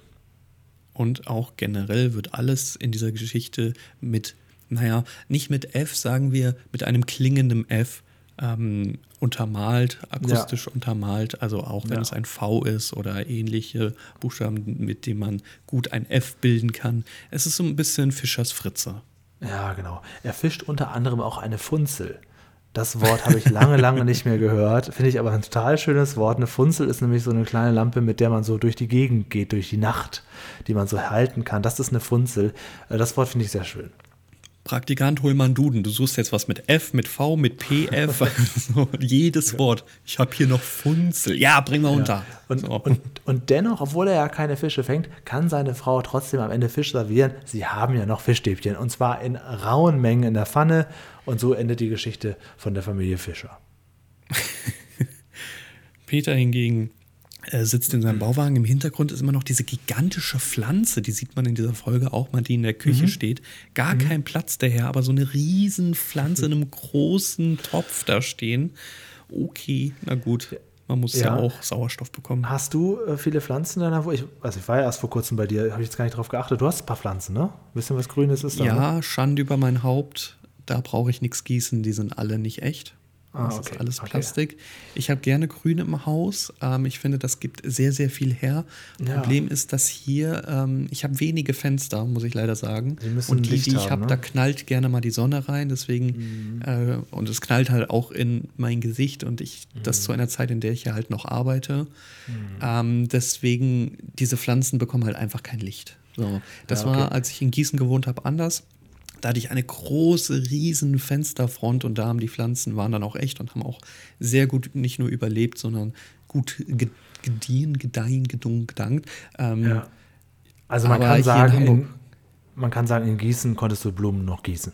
Und auch generell wird alles in dieser Geschichte mit, naja, nicht mit F, sagen wir, mit einem klingenden F ähm, untermalt, akustisch ja. untermalt, also auch wenn ja. es ein V ist oder ähnliche Buchstaben, mit denen man gut ein F bilden kann. Es ist so ein bisschen Fischers Fritze. Ja, genau. Er fischt unter anderem auch eine Funzel. Das Wort habe ich lange, lange nicht mehr gehört. Finde ich aber ein total schönes Wort. Eine Funzel ist nämlich so eine kleine Lampe, mit der man so durch die Gegend geht, durch die Nacht, die man so halten kann. Das ist eine Funzel. Äh, das Wort finde ich sehr schön. Praktikant, hol einen Duden. Du suchst jetzt was mit F, mit V, mit PF. also *laughs* jedes Wort. Ich habe hier noch Funzel. Ja, bring mal unter. Ja. Und, so. und, und dennoch, obwohl er ja keine Fische fängt, kann seine Frau trotzdem am Ende Fisch servieren. Sie haben ja noch Fischstäbchen. Und zwar in rauen Mengen in der Pfanne. Und so endet die Geschichte von der Familie Fischer. *laughs* Peter hingegen äh, sitzt in seinem Bauwagen. Im Hintergrund ist immer noch diese gigantische Pflanze, die sieht man in dieser Folge auch mal, die in der Küche mhm. steht. Gar mhm. kein Platz daher, aber so eine riesen Pflanze in einem *laughs* großen Topf da stehen. Okay, na gut. Man muss ja, ja auch Sauerstoff bekommen. Hast du äh, viele Pflanzen in deiner Wohnung? Ich, also ich war ja erst vor kurzem bei dir, habe ich jetzt gar nicht drauf geachtet. Du hast ein paar Pflanzen, ne? Wissen was Grünes ist da? Ja, ne? Schande über mein Haupt. Da brauche ich nichts gießen, die sind alle nicht echt. Ah, das okay. ist alles Plastik. Okay. Ich habe gerne Grün im Haus. Ähm, ich finde, das gibt sehr, sehr viel her. Ja. Problem ist, dass hier, ähm, ich habe wenige Fenster, muss ich leider sagen. und die, die ich habe, ne? da knallt gerne mal die Sonne rein. Deswegen, mhm. äh, und es knallt halt auch in mein Gesicht und ich, mhm. das zu einer Zeit, in der ich ja halt noch arbeite. Mhm. Ähm, deswegen, diese Pflanzen bekommen halt einfach kein Licht. So, das ja, okay. war, als ich in Gießen gewohnt habe, anders. Da hatte ich eine große, riesen Fensterfront und da haben die Pflanzen, waren dann auch echt und haben auch sehr gut nicht nur überlebt, sondern gut gediehen, gedeihen, gedungen, gedankt. Ähm, ja. Also man kann sagen, in, man kann sagen, in Gießen konntest du Blumen noch gießen.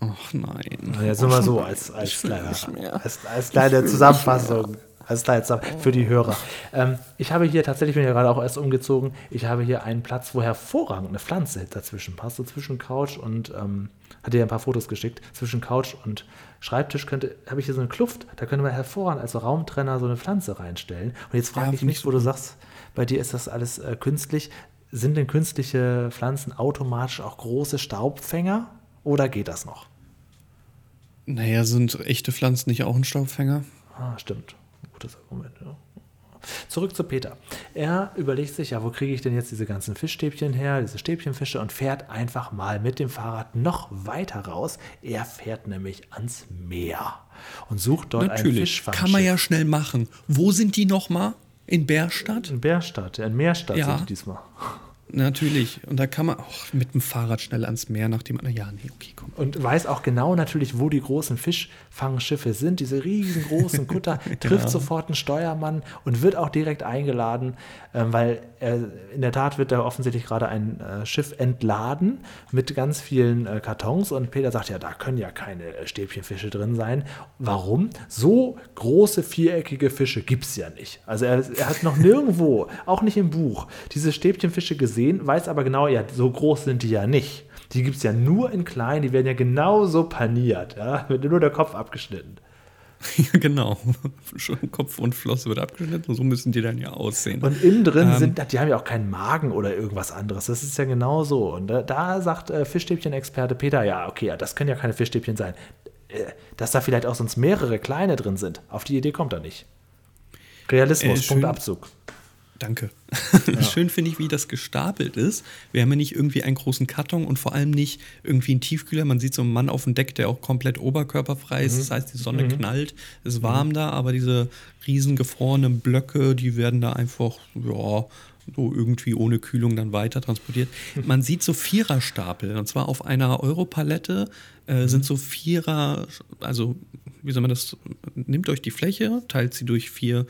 Ach nein. Jetzt nur mal so als, als, kleine, als, als kleine Zusammenfassung. Also da jetzt für die Hörer. Ähm, ich habe hier tatsächlich, bin ja gerade auch erst umgezogen, ich habe hier einen Platz, wo hervorragend eine Pflanze dazwischen passt, so zwischen Couch und, ähm, hat dir ein paar Fotos geschickt, zwischen Couch und Schreibtisch könnte, habe ich hier so eine Kluft, da könnte man hervorragend als Raumtrenner so eine Pflanze reinstellen. Und jetzt frage ja, ich mich, wo du sagst, bei dir ist das alles äh, künstlich. Sind denn künstliche Pflanzen automatisch auch große Staubfänger oder geht das noch? Naja, sind echte Pflanzen nicht auch ein Staubfänger? Ah, stimmt gutes Argument. Ja. Zurück zu Peter. Er überlegt sich, ja, wo kriege ich denn jetzt diese ganzen Fischstäbchen her, diese Stäbchenfische und fährt einfach mal mit dem Fahrrad noch weiter raus. Er fährt nämlich ans Meer und sucht dort Natürlich. ein Fischfangschiff. Kann man ja schnell machen. Wo sind die nochmal? In Bärstadt? In Bärstadt, in Meerstadt ja. sind die diesmal. Natürlich. Und da kann man auch mit dem Fahrrad schnell ans Meer, nachdem man, ja, nee, okay, komm. Und weiß auch genau natürlich, wo die großen Fischfangschiffe sind. Diese riesengroßen *laughs* Kutter trifft genau. sofort einen Steuermann und wird auch direkt eingeladen, äh, weil er, in der Tat wird da offensichtlich gerade ein äh, Schiff entladen mit ganz vielen äh, Kartons. Und Peter sagt, ja, da können ja keine äh, Stäbchenfische drin sein. Warum? So große viereckige Fische gibt es ja nicht. Also er, er hat noch nirgendwo, auch nicht im Buch, diese Stäbchenfische gesehen, weiß aber genau, ja, so groß sind die ja nicht. Die gibt es ja nur in klein, die werden ja genauso paniert, ja, *laughs* wird nur der Kopf abgeschnitten. *laughs* Ja, genau. *laughs* Kopf und Flosse wird abgeschnitten, so müssen die dann ja aussehen. Und innen drin ähm, sind, die haben ja auch keinen Magen oder irgendwas anderes. Das ist ja genau so. Und da, da sagt äh, Fischstäbchen-Experte Peter, ja, okay, ja, das können ja keine Fischstäbchen sein. Äh, dass da vielleicht auch sonst mehrere kleine drin sind. Auf die Idee kommt er nicht. Realismus, äh, Punkt Abzug. Danke. Ja. *laughs* Schön finde ich, wie das gestapelt ist. Wir haben ja nicht irgendwie einen großen Karton und vor allem nicht irgendwie einen Tiefkühler. Man sieht so einen Mann auf dem Deck, der auch komplett oberkörperfrei ist. Mhm. Das heißt, die Sonne mhm. knallt, ist warm mhm. da, aber diese riesen gefrorenen Blöcke, die werden da einfach, ja, so irgendwie ohne Kühlung dann weiter transportiert. Man sieht so Viererstapel und zwar auf einer Europalette äh, mhm. sind so Vierer, also wie soll man das, nimmt euch die Fläche, teilt sie durch vier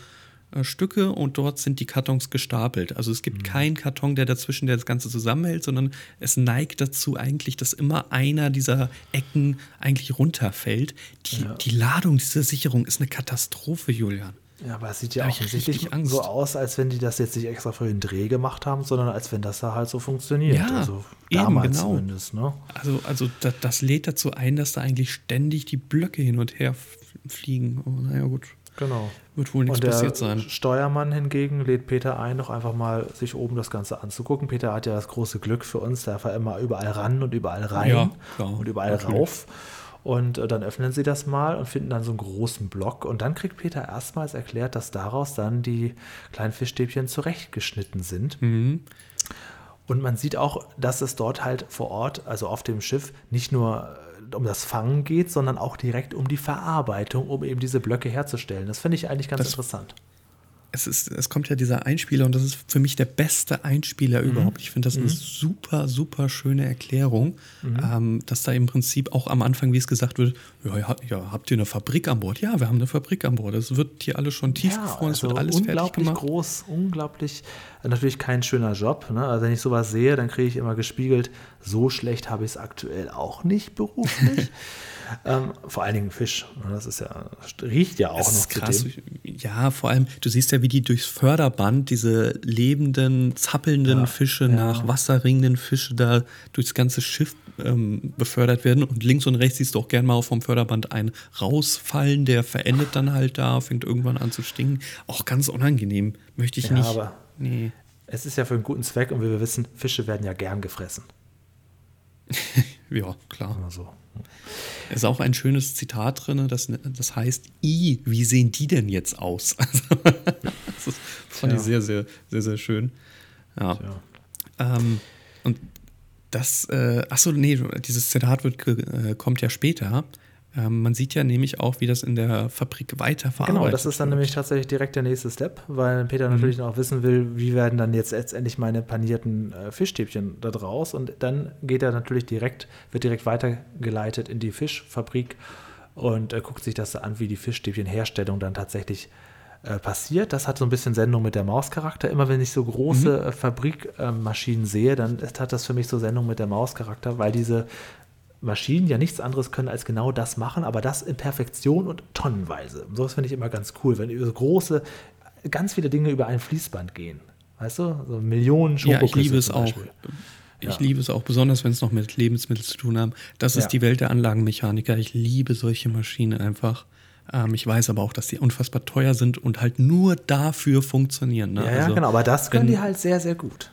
äh, Stücke und dort sind die Kartons gestapelt. Also es gibt mhm. keinen Karton, der dazwischen der das Ganze zusammenhält, sondern es neigt dazu eigentlich, dass immer einer dieser Ecken eigentlich runterfällt. Die, ja. die Ladung dieser Sicherung ist eine Katastrophe, Julian. Ja, aber es sieht ja auch offensichtlich so aus, als wenn die das jetzt nicht extra für den Dreh gemacht haben, sondern als wenn das da halt so funktioniert. Ja, also eben, genau. zumindest. Ne? Also, also das, das lädt dazu ein, dass da eigentlich ständig die Blöcke hin und her fliegen. Oh, naja, gut. Genau. Wird wohl nichts passiert sein. Steuermann hingegen lädt Peter ein, doch einfach mal sich oben das Ganze anzugucken. Peter hat ja das große Glück für uns, der war immer überall ran und überall rein ja, und überall natürlich. rauf. Und äh, dann öffnen sie das mal und finden dann so einen großen Block. Und dann kriegt Peter erstmals erklärt, dass daraus dann die kleinen Fischstäbchen zurechtgeschnitten sind. Und man sieht auch, dass es dort halt vor Ort, also auf dem Schiff, nicht nur um das Fangen geht, sondern auch direkt um die Verarbeitung, um eben diese Blöcke herzustellen. Das finde ich eigentlich ganz Das- interessant. es, ist, es kommt ja dieser Einspieler und das ist für mich der beste Einspieler Mhm. überhaupt. Ich finde das eine super, super schöne Erklärung, Mhm. ähm, dass da im Prinzip auch am Anfang, wie es gesagt wird, ja, ja, ja, habt ihr eine Fabrik an Bord? Ja, wir haben eine Fabrik an Bord. Es wird hier alles schon tiefgefroren, es wird alles fertig also unglaublich gemacht. groß, unglaublich, natürlich kein schöner Job. Ne? Also wenn ich sowas sehe, dann kriege ich immer gespiegelt, so schlecht habe ich es aktuell auch nicht beruflich. *laughs* ähm, vor allen Dingen Fisch. ne? Das ist ja, riecht ja auch Das noch ist krass. Ja, vor allem, du siehst ja, wie die durchs Förderband diese lebenden, zappelnden Ja, Fische ja. nach Wasser ringenden Fische da durchs ganze Schiff ähm, befördert werden. Und links und rechts siehst du auch gern mal vom Förderband einen rausfallen, der verendet dann halt da, fängt irgendwann an zu stinken. Auch ganz unangenehm. Möchte ich Ja, nicht. aber- nee. Es ist ja für einen guten Zweck und wie wir wissen, Fische werden ja gern gefressen. *laughs* Ja, klar. Immer so. Es ist auch ein schönes Zitat drin, das, das heißt, I, wie sehen die denn jetzt aus? Also, *laughs* das ist, fand ich Tja. sehr, sehr, sehr, sehr schön. Ja. Ähm, und das, äh, achso, nee, dieses Zitat wird, äh, kommt ja später. Ähm, man sieht ja nämlich auch, wie das in der Fabrik weiterverarbeitet Genau, das ist dann wird. nämlich tatsächlich direkt der nächste Step, weil Mhm. Peter natürlich auch wissen will, wie werden dann jetzt letztendlich meine panierten äh, Fischstäbchen da draus und dann geht er natürlich direkt, wird direkt weitergeleitet in die Fischfabrik und äh, guckt sich das an, wie die Fischstäbchenherstellung dann tatsächlich äh, passiert. Das hat so ein bisschen Sendung mit der Maus-Charakter. Immer wenn ich so große äh, Fabrikmaschinen sehe, dann hat das für mich so Sendung mit der Maus-Charakter, weil diese Maschinen ja nichts anderes können als genau das machen, aber das in Perfektion und tonnenweise. Und sowas finde ich immer ganz cool, wenn über so große, ganz viele Dinge über ein Fließband gehen. Weißt du? So Millionen Ja, ich Schokoküsse liebe es auch. Ich Ja. liebe es auch, besonders wenn es noch mit Lebensmitteln zu tun haben. Das ist Ja. die Welt der Anlagenmechaniker. Ich liebe solche Maschinen einfach. Ähm, ich weiß aber auch, dass die unfassbar teuer sind und halt nur dafür funktionieren. Ne? Ja, ja, Also, genau. Aber das können wenn- die halt sehr, sehr gut.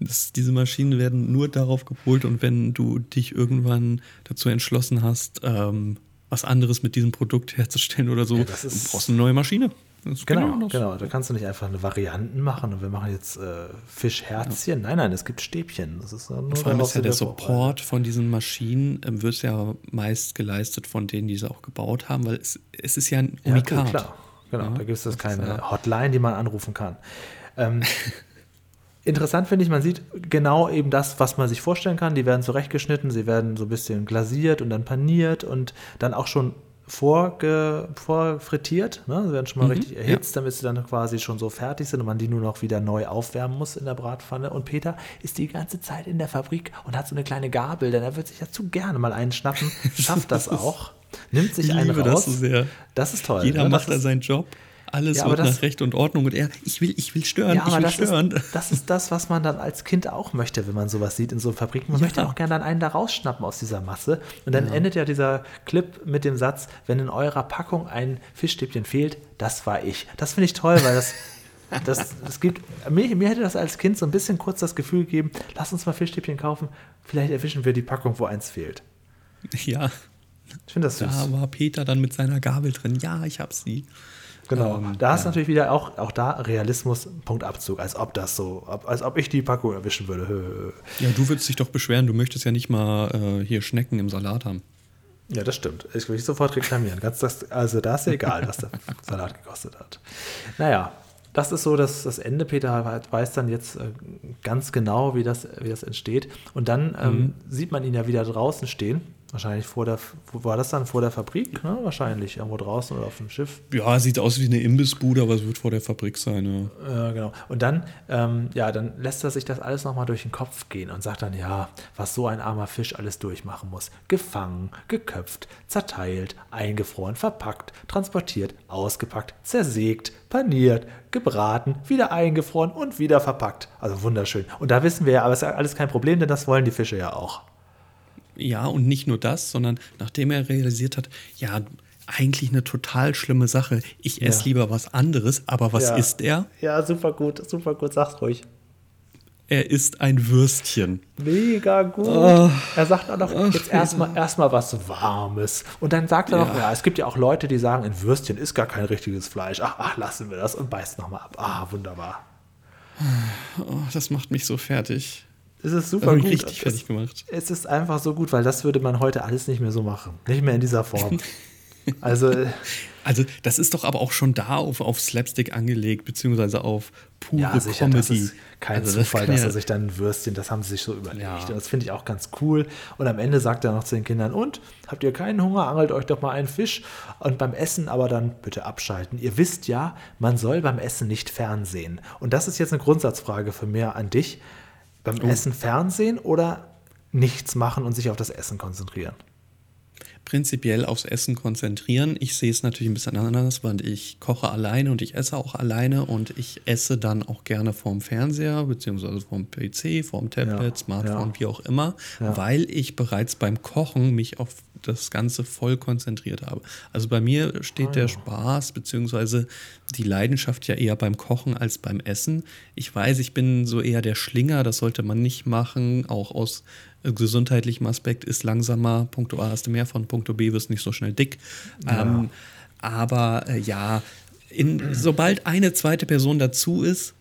Das, diese Maschinen werden nur darauf gepolt und wenn du dich irgendwann dazu entschlossen hast, ähm, was anderes mit diesem Produkt herzustellen oder so, Ja, ist- brauchst du eine neue Maschine. Ja Genau, genau. Da kannst du nicht einfach eine Varianten machen und wir machen jetzt äh, Fischherzchen. Nein, nein, es gibt Stäbchen. Das ist nur Vor allem ist ja der. Support von diesen Maschinen ähm, wird ja meist geleistet von denen, die sie auch gebaut haben, weil es, es ist ja ein Ja, Unikat. gut, klar. Genau, Ja, da gibt es keine ja- Hotline, die man anrufen kann. Ähm, *laughs* interessant finde ich, man sieht genau eben das, was man sich vorstellen kann. Die werden zurechtgeschnitten, sie werden so ein bisschen glasiert und dann paniert und dann auch schon vorge, vorfrittiert. Ne? Sie werden schon mal Mhm, richtig erhitzt, damit sie dann quasi schon so fertig sind und man die nur noch wieder neu aufwärmen muss in der Bratpfanne. Und Peter ist die ganze Zeit in der Fabrik und hat so eine kleine Gabel, denn er wird sich ja zu gerne mal einen schnappen, *laughs* schafft das auch, nimmt sich Ich einen liebe raus. das so sehr. Das ist toll. Jeder ne? macht da seinen Job. Alles Ja, wird das- nach Recht und Ordnung und er, ich will, ich will stören, Ja, ich will das stören. ist, das ist das, was man dann als Kind auch möchte, wenn man sowas sieht in so Fabriken. Man Ja. möchte auch gerne dann einen da rausschnappen aus dieser Masse. Und dann endet ja dieser Clip mit dem Satz, wenn in eurer Packung ein Fischstäbchen fehlt, das war ich. Das finde ich toll, weil das, *laughs* das, das gibt, mir, mir hätte das als Kind so ein bisschen kurz das Gefühl gegeben, lass uns mal Fischstäbchen kaufen, vielleicht erwischen wir die Packung, wo eins fehlt. Ja, Ich finde das süß. da war Peter dann mit seiner Gabel drin. Ja, ich hab sie. Genau. Ähm, da hast du ja. natürlich wieder auch, auch da Realismus, Punkt Abzug, als ob das so, als ob ich die Packung erwischen würde. Ja, du würdest dich doch beschweren, du möchtest ja nicht mal äh, hier Schnecken im Salat haben. Ja, das stimmt. Ich will dich sofort reklamieren. Ganz das, also da ist ja egal, was der Salat gekostet hat. Naja, das ist so das, das Ende. Peter weiß dann jetzt äh, ganz genau, wie das, wie das entsteht. Und dann ähm, sieht man ihn ja wieder draußen stehen. Wahrscheinlich vor der, war das dann? Vor der Fabrik? Ne? Wahrscheinlich irgendwo draußen oder auf dem Schiff. Ja, sieht aus wie eine Imbissbude, aber es wird vor der Fabrik sein. Ja. Ja, genau. Und dann, ähm, ja, dann lässt er sich das alles nochmal durch den Kopf gehen und sagt dann, ja, was so ein armer Fisch alles durchmachen muss. Gefangen, geköpft, zerteilt, eingefroren, verpackt, transportiert, ausgepackt, zersägt, paniert, gebraten, wieder eingefroren und wieder verpackt. Also wunderschön. Und da wissen wir ja, aber es ist alles kein Problem, denn das wollen die Fische ja auch. Ja, und nicht nur das, sondern nachdem er realisiert hat, ja, eigentlich eine total schlimme Sache. Ich esse Ja. lieber was anderes, aber was Ja. ist er? Ja, super gut, super gut, sag's ruhig. er isst ein Würstchen. Mega gut. Oh. Er sagt auch noch, Ach, jetzt erstmal erst was Warmes. Und dann sagt er ja. noch, ja, es gibt ja auch Leute, die sagen, ein Würstchen ist gar kein richtiges Fleisch. Ach, ach lassen wir das und beißt nochmal ab. Ah, wunderbar. Oh, das macht mich so fertig. Es ist super gut. richtig fertig gemacht. Es ist einfach so gut, weil das würde man heute alles nicht mehr so machen. Nicht mehr in dieser Form. *laughs* Also, also das ist doch aber auch schon da auf, auf Slapstick angelegt, beziehungsweise auf pure ja, sicher, Comedy. Das ist kein also Zufall, das dass er sich dann ein Würstchen, das haben sie sich so überlegt. Ja. Und das finde ich auch ganz cool. Und am Ende sagt er noch zu den Kindern, und, habt ihr keinen Hunger, angelt euch doch mal einen Fisch. Und beim Essen aber dann bitte abschalten. Ihr wisst ja, man soll beim Essen nicht fernsehen. Und das ist jetzt eine Grundsatzfrage für mehr an dich. Beim. Essen Fernsehen oder nichts machen und sich auf das Essen konzentrieren? Prinzipiell aufs Essen konzentrieren. Ich sehe es natürlich ein bisschen anders, weil ich koche alleine und ich esse auch alleine und ich esse dann auch gerne vorm Fernseher, beziehungsweise vorm PC, vorm Tablet, ja, Smartphone, ja. wie auch immer, ja. weil ich bereits beim Kochen mich auf das Ganze voll konzentriert habe. Also bei mir steht oh. der Spaß beziehungsweise die Leidenschaft ja eher beim Kochen als beim Essen. Ich weiß, ich bin so eher der Schlinger, das sollte man nicht machen, auch aus gesundheitlichem Aspekt ist langsamer. Punkto A hast du mehr von, Punkto B wirst nicht so schnell dick. Ja. Ähm, aber äh, ja, in, sobald eine zweite Person dazu ist,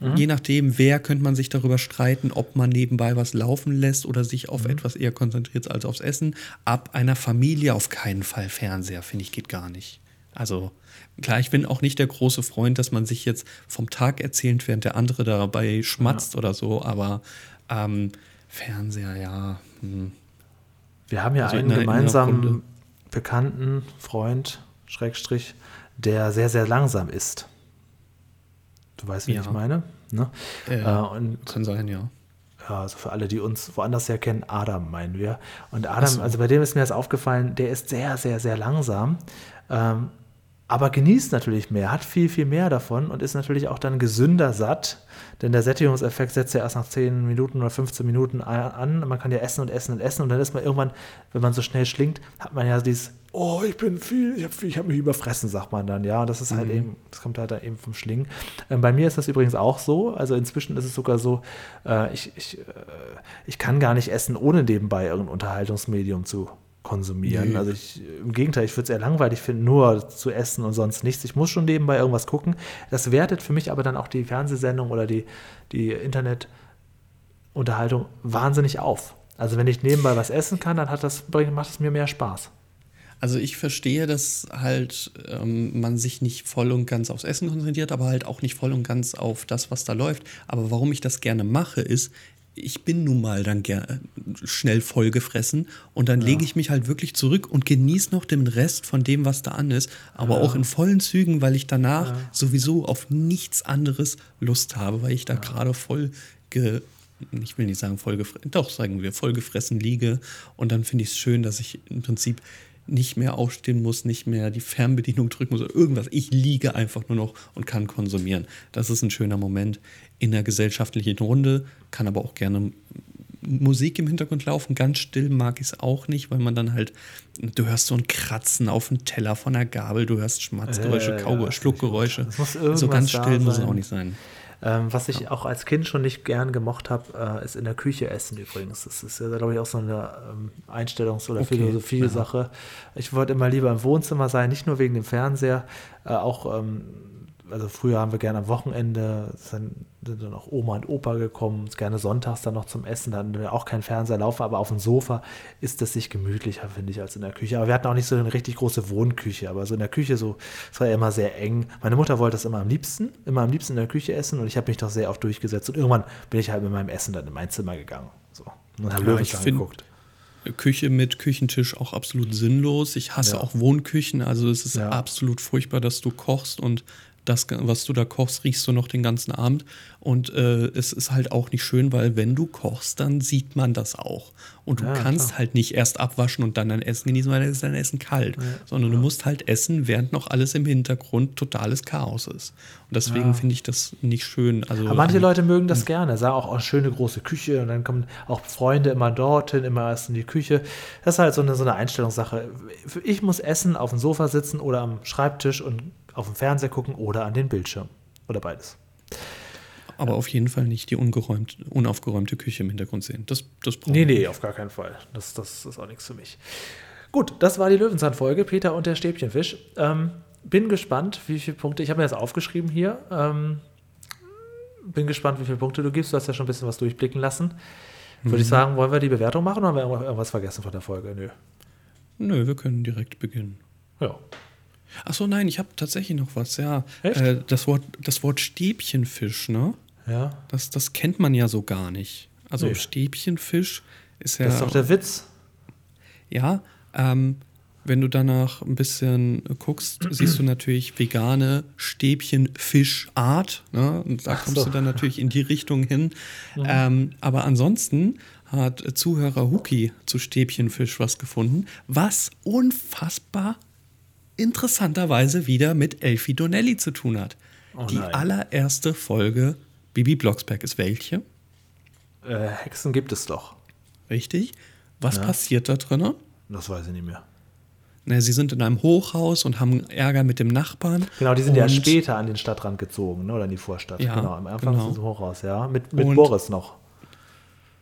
Mhm. Je nachdem, wer könnte man sich darüber streiten, ob man nebenbei was laufen lässt oder sich auf mhm. etwas eher konzentriert als aufs Essen. Ab einer Familie auf keinen Fall Fernseher, finde ich, geht gar nicht. Also klar, ich bin auch nicht der große Freund, dass man sich jetzt vom Tag erzählt, während der andere dabei schmatzt ja. oder so, aber ähm, Fernseher, ja. Hm. Wir haben ja also einen gemeinsamen Bekannten, Freund, Schrägstrich, der sehr, sehr langsam ist. Du weißt, wie ja. ich meine? Ne? Äh, äh, und, kann sein, ja. Ja, also für alle, die uns woanders her kennen, Adam meinen wir. Und Adam, so. also bei dem ist mir das aufgefallen, der ist sehr, sehr, sehr langsam. Ähm, aber genießt natürlich mehr, hat viel, viel mehr davon und ist natürlich auch dann gesünder satt, denn der Sättigungseffekt setzt ja erst nach 10 Minuten oder 15 Minuten an. Man kann ja essen und essen und essen und dann ist man irgendwann, wenn man so schnell schlingt, hat man ja dieses, oh, ich bin viel, ich habe hab mich überfressen, sagt man dann, ja. Das ist halt mhm. eben, das kommt halt eben vom Schlingen. Ähm, bei mir ist das übrigens auch so, also inzwischen ist es sogar so, äh, ich, ich, äh, ich kann gar nicht essen, ohne nebenbei irgendein Unterhaltungsmedium zu konsumieren. Nee. Also ich, im Gegenteil, ich würde es eher langweilig finden, nur zu essen und sonst nichts. Ich muss schon nebenbei irgendwas gucken. Das wertet für mich aber dann auch die Fernsehsendung oder die, die Internetunterhaltung wahnsinnig auf. Also wenn ich nebenbei was essen kann, dann hat das, macht es mir mehr Spaß. Also ich verstehe, dass halt ähm, man sich nicht voll und ganz aufs Essen konzentriert, aber halt auch nicht voll und ganz auf das, was da läuft. Aber warum ich das gerne mache, ist, ich bin nun mal dann schnell vollgefressen und dann ja. lege ich mich halt wirklich zurück und genieße noch den Rest von dem, was da an ist, aber ja. auch in vollen Zügen, weil ich danach ja. sowieso auf nichts anderes Lust habe, weil ich da gerade voll ge ich will nicht sagen vollgefressen, doch sagen wir vollgefressen liege und dann finde ich es schön, dass ich im Prinzip nicht mehr aufstehen muss, nicht mehr die Fernbedienung drücken muss oder irgendwas. Ich liege einfach nur noch und kann konsumieren. Das ist ein schöner Moment in der gesellschaftlichen Runde, kann aber auch gerne Musik im Hintergrund laufen. Ganz still mag ich es auch nicht, weil man dann halt, du hörst so ein Kratzen auf dem Teller von der Gabel, du hörst Schmatzgeräusche, äh, Kaugehör, ja, Schluckgeräusche. So ganz still muss es auch nicht sein. Ähm, was ich ja. auch als Kind schon nicht gern gemocht habe, äh, ist in der Küche essen übrigens. Das ist ja, glaube ich, auch so eine ähm, Einstellungs- oder okay. Philosophie-Sache. Ich wollte immer lieber im Wohnzimmer sein, nicht nur wegen dem Fernseher, äh, auch ähm, also früher haben wir gerne am Wochenende, sind, sind dann auch Oma und Opa gekommen, gerne sonntags dann noch zum Essen, dann auch kein Fernseher laufen, aber auf dem Sofa ist es sich gemütlicher, finde ich, als in der Küche. Aber wir hatten auch nicht so eine richtig große Wohnküche, aber so in der Küche so, es war ja immer sehr eng. Meine Mutter wollte das immer am liebsten, immer am liebsten in der Küche essen und ich habe mich doch sehr oft durchgesetzt und irgendwann bin ich halt mit meinem Essen dann in mein Zimmer gegangen. So. Und habe ja, Löwenzahn geguckt. Küche mit Küchentisch auch absolut sinnlos. Ich hasse ja. auch Wohnküchen. Also es ist ja. absolut furchtbar, dass du kochst und das, was du da kochst, riechst du noch den ganzen Abend. Und äh, es ist halt auch nicht schön, weil wenn du kochst, dann sieht man das auch. Und du ja, kannst klar. halt nicht erst abwaschen und dann dein Essen genießen, weil dann ist dein Essen kalt. Ja, sondern ja. du musst halt essen, während noch alles im Hintergrund totales Chaos ist. Und deswegen finde ich das nicht schön. Also, Aber manche Leute mögen das gerne, sagen auch, oh, schöne große Küche und dann kommen auch Freunde immer dorthin, immer erst in die Küche. Das ist halt so eine, so eine Einstellungssache. Ich muss essen, auf dem Sofa sitzen oder am Schreibtisch und auf dem Fernseher gucken oder an den Bildschirm. Oder beides. Aber auf jeden Fall nicht die ungeräumt, unaufgeräumte Küche im Hintergrund sehen. Das, das brauchen Nee, nee, auf gar keinen Fall. Das, das ist auch nichts für mich. Gut, das war die Löwenzahn-Folge, Peter und der Stäbchenfisch. Ähm, bin gespannt, wie viele Punkte, ich habe mir das aufgeschrieben hier. Ähm, bin gespannt, wie viele Punkte du gibst. Du hast ja schon ein bisschen was durchblicken lassen. Würde Mhm. ich sagen, wollen wir die Bewertung machen oder haben wir irgendwas vergessen von der Folge? Nö. Nö, wir können direkt beginnen. Ja. Achso, nein, ich habe tatsächlich noch was, ja. Äh, das, Wort, das Wort Stäbchenfisch, ne? Ja. Das, das kennt man ja so gar nicht. Also Nee. Stäbchenfisch ist ja. Das ist doch der Witz. Ja, ähm, wenn du danach ein bisschen guckst, *clears throat* siehst du natürlich vegane Stäbchenfischart. Ne? Und da Ach kommst so. du dann natürlich in die Richtung hin. Ähm, aber ansonsten hat Zuhörer Huki zu Stäbchenfisch was gefunden, was unfassbar interessanterweise wieder mit Elfie Donnelly zu tun hat. Oh die allererste Folge Bibi Blocksberg ist welche? Äh, Hexen gibt es doch. Richtig? Was passiert da drinnen? Das weiß ich nicht mehr. Na, sie sind in einem Hochhaus und haben Ärger mit dem Nachbarn. Genau, die sind ja später an den Stadtrand gezogen, ne? oder in die Vorstadt. Ja, genau, am Anfang genau. sind sie hochhaus, ja. Mit, mit Und- Boris noch.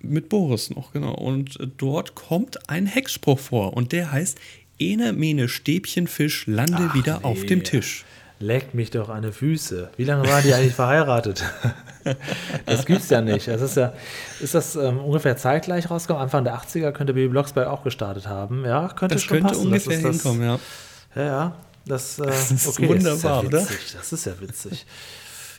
Mit Boris noch, genau. Und dort kommt ein Hexspruch vor und der heißt: Ene mene Stäbchenfisch lande Ach, wieder nee. auf dem Tisch. Leck mich doch an die Füße. Wie lange waren die eigentlich verheiratet? *laughs* das gibt's ja nicht. Das ist ja, ist das ähm, ungefähr zeitgleich rausgekommen? Anfang der 80er könnte Baby Blocksberg auch gestartet haben. Ja, könnte Das schon könnte passen. ungefähr das ist das, hinkommen, ja. Ja, ja. Das, äh, Das ist okay, wunderbar, das ist oder? ja witzig. Das ist ja witzig.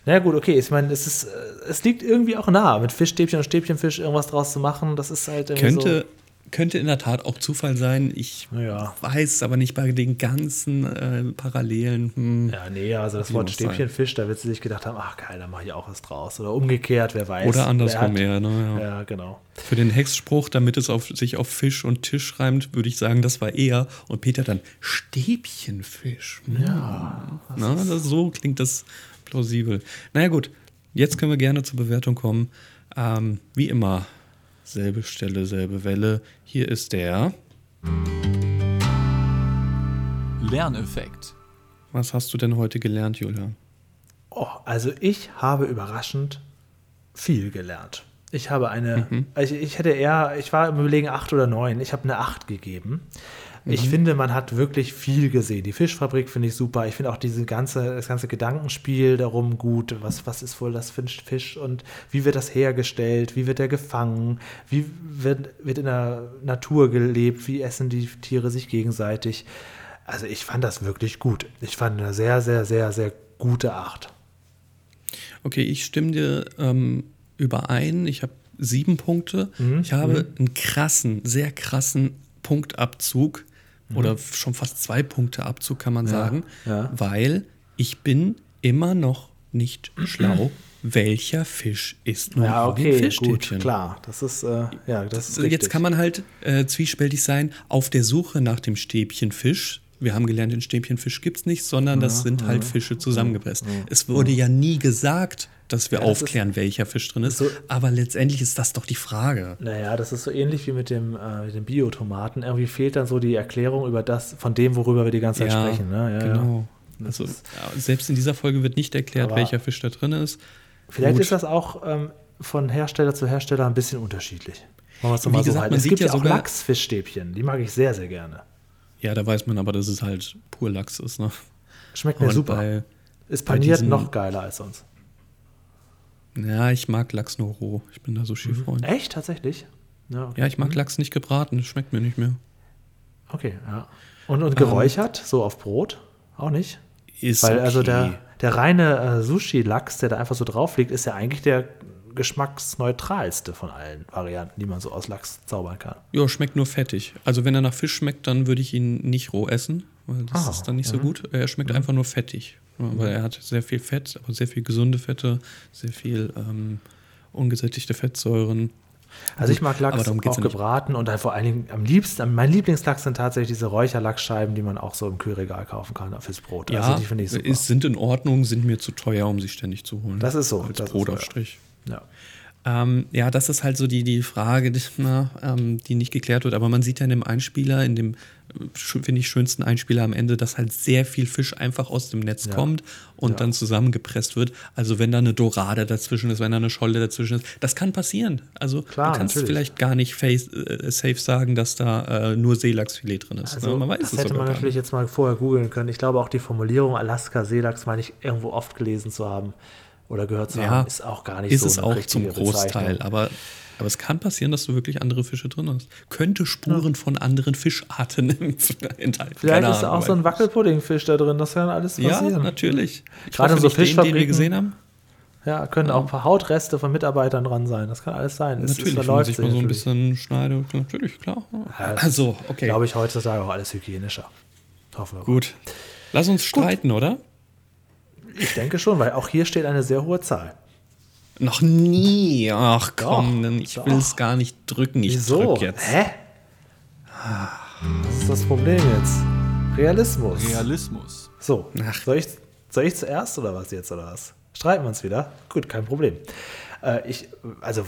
Na ja, gut, okay. Ich meine, es, ist, äh, es liegt irgendwie auch nah, mit Fischstäbchen und Stäbchenfisch irgendwas draus zu machen. Das ist halt irgendwie Könnte, könnte in der Tat auch Zufall sein. Ich Ja. weiß aber nicht bei den ganzen äh, Parallelen. Hm. Ja, nee, also das Wort. Stäbchenfisch, da wird sie sich gedacht haben, ach geil, da mache ich auch was draus. Oder umgekehrt, wer weiß. Oder andersrum eher. Ne? Ja. Ja, genau. Für den Hexspruch, damit es auf, sich auf Fisch und Tisch reimt, würde ich sagen, das war eher. Und Peter dann Stäbchenfisch. Ja. Na, das, so klingt das plausibel. Naja, gut. Jetzt können wir gerne zur Bewertung kommen. Ähm, wie immer, selbe Stelle, selbe Welle. Hier ist der. Lerneffekt. Was hast du denn heute gelernt, Julian? Oh, also ich habe überraschend viel gelernt. Ich habe eine, Mhm. also ich hätte eher, ich war im Überlegen acht oder neun. Ich habe eine acht gegeben. Mhm. Ich finde, man hat wirklich viel gesehen. Die Fischfabrik finde ich super. Ich finde auch diese ganze, das ganze Gedankenspiel darum gut. Was, was ist wohl das für ein Fisch und wie wird das hergestellt? Wie wird er gefangen? Wie wird, wird in der Natur gelebt? Wie essen die Tiere sich gegenseitig? Also ich fand das wirklich gut. Ich fand eine sehr, sehr, sehr, sehr gute Acht. Okay, ich stimme dir ähm, überein. Ich habe sieben Punkte. Mhm, Ich habe einen krassen, sehr krassen Punktabzug oder schon fast zwei Punkte Abzug, kann man sagen, Mhm. ja. weil ich bin immer noch nicht schlau, *clears throat* welcher Fisch ist nun Ja, okay, gut, Fischstäbchen. klar. Das ist, äh, ja, das ist So, richtig. Jetzt kann man halt äh, zwiespältig sein, auf der Suche nach dem Stäbchenfisch. Wir haben gelernt, den Stäbchenfisch gibt es nicht, sondern das sind halt Fische zusammengepresst. Es wurde ja nie gesagt, dass wir Ja, das aufklären, welcher Fisch drin ist. so- aber letztendlich ist das doch die Frage. Naja, das ist so ähnlich wie mit dem, äh, dem Biotomaten. Irgendwie fehlt dann so die Erklärung über das, von dem, worüber wir die ganze Zeit sprechen. Ne? Ja, genau. Ja. Also, ja, selbst in dieser Folge wird nicht erklärt, welcher Fisch da drin ist. Vielleicht Gut. ist das auch ähm, von Hersteller zu Hersteller ein bisschen unterschiedlich. Wie so gesagt, halten. man Es sieht gibt ja ja auch sogar- Lachsfischstäbchen. Die mag ich sehr, sehr gerne. Ja, da weiß man aber, dass es halt pur Lachs ist. Ne? Schmeckt mir Und super. bei- ist paniert diesen- noch geiler als sonst. Ja, ich mag Lachs nur roh. Ich bin da so Skifreund. Echt? Tatsächlich? Ja, okay. Ja, ich mag Lachs nicht gebraten. Das schmeckt mir nicht mehr. Okay, ja. Und, und geräuchert, so auf Brot? Auch nicht? Ist Weil also okay. der, der reine äh, Sushi-Lachs, der da einfach so drauf liegt, ist ja eigentlich der geschmacksneutralste von allen Varianten, die man so aus Lachs zaubern kann. Ja, schmeckt nur fettig. Also wenn er nach Fisch schmeckt, dann würde ich ihn nicht roh essen, weil das Ah, ist dann nicht so gut. Er schmeckt einfach nur fettig, weil er hat sehr viel Fett, aber sehr viel gesunde Fette, sehr viel ähm, ungesättigte Fettsäuren. Also ich mag Lachs auch nicht. gebraten und dann vor allen Dingen am liebsten, mein Lieblingslachs sind tatsächlich diese Räucherlachsscheiben, die man auch so im Kühlregal kaufen kann fürs Brot. Ja, also die finde ich super. ist, sind in Ordnung, sind mir zu teuer, um sie ständig zu holen. Das ist so, Als das ist Brot so, auf ja. Ja. Ähm, ja, das ist halt so die, die Frage, *laughs* die, na, ähm, die nicht geklärt wird. Aber man sieht ja in dem Einspieler, in dem, finde ich, schönsten Einspieler am Ende, dass halt sehr viel Fisch einfach aus dem Netz Ja. kommt und Ja. dann zusammengepresst wird. Also wenn da eine Dorade dazwischen ist, wenn da eine Scholle dazwischen ist, das kann passieren. Also Klar, du kannst natürlich. vielleicht gar nicht face, äh, safe sagen, dass da äh, nur Seelachsfilet drin ist. Also, ne? Man weiß das es hätte man natürlich jetzt mal vorher googeln können. Ich glaube auch die Formulierung Alaska Seelachs meine ich irgendwo oft gelesen zu haben oder gehört zu Ja, haben, ist auch gar nicht ist so es eine auch zum Großteil, aber, aber es kann passieren, dass du wirklich andere Fische drin hast. Könnte Spuren von anderen Fischarten *laughs* enthalten. Vielleicht Keine ist da auch Ahnung, so ein Wackelpuddingfisch da drin, das kann alles Ja, passieren. natürlich. Ich Gerade hoffe so nicht den, den wir Fischfabriken- gesehen haben. Ja, können auch ein paar Hautreste von Mitarbeitern dran sein. Das kann alles sein. Es- es Natürlich, wenn man verläuft sich mal so ein bisschen schneidet. Natürlich, klar. Ja, Also, okay. Glaube ich heutzutage auch alles hygienischer. Hoffe. Gut. Lass uns streiten, oder? Ich denke schon, weil auch hier steht eine sehr hohe Zahl. Noch nie. Ach komm, Doch, ich will es gar nicht drücken. Ich Wieso? drück jetzt. Hä? Was ist das Problem jetzt? Realismus. Realismus. So, Ach. soll ich, soll ich zuerst oder was jetzt oder was? Streiten wir uns wieder? Gut, kein Problem. Äh, ich, also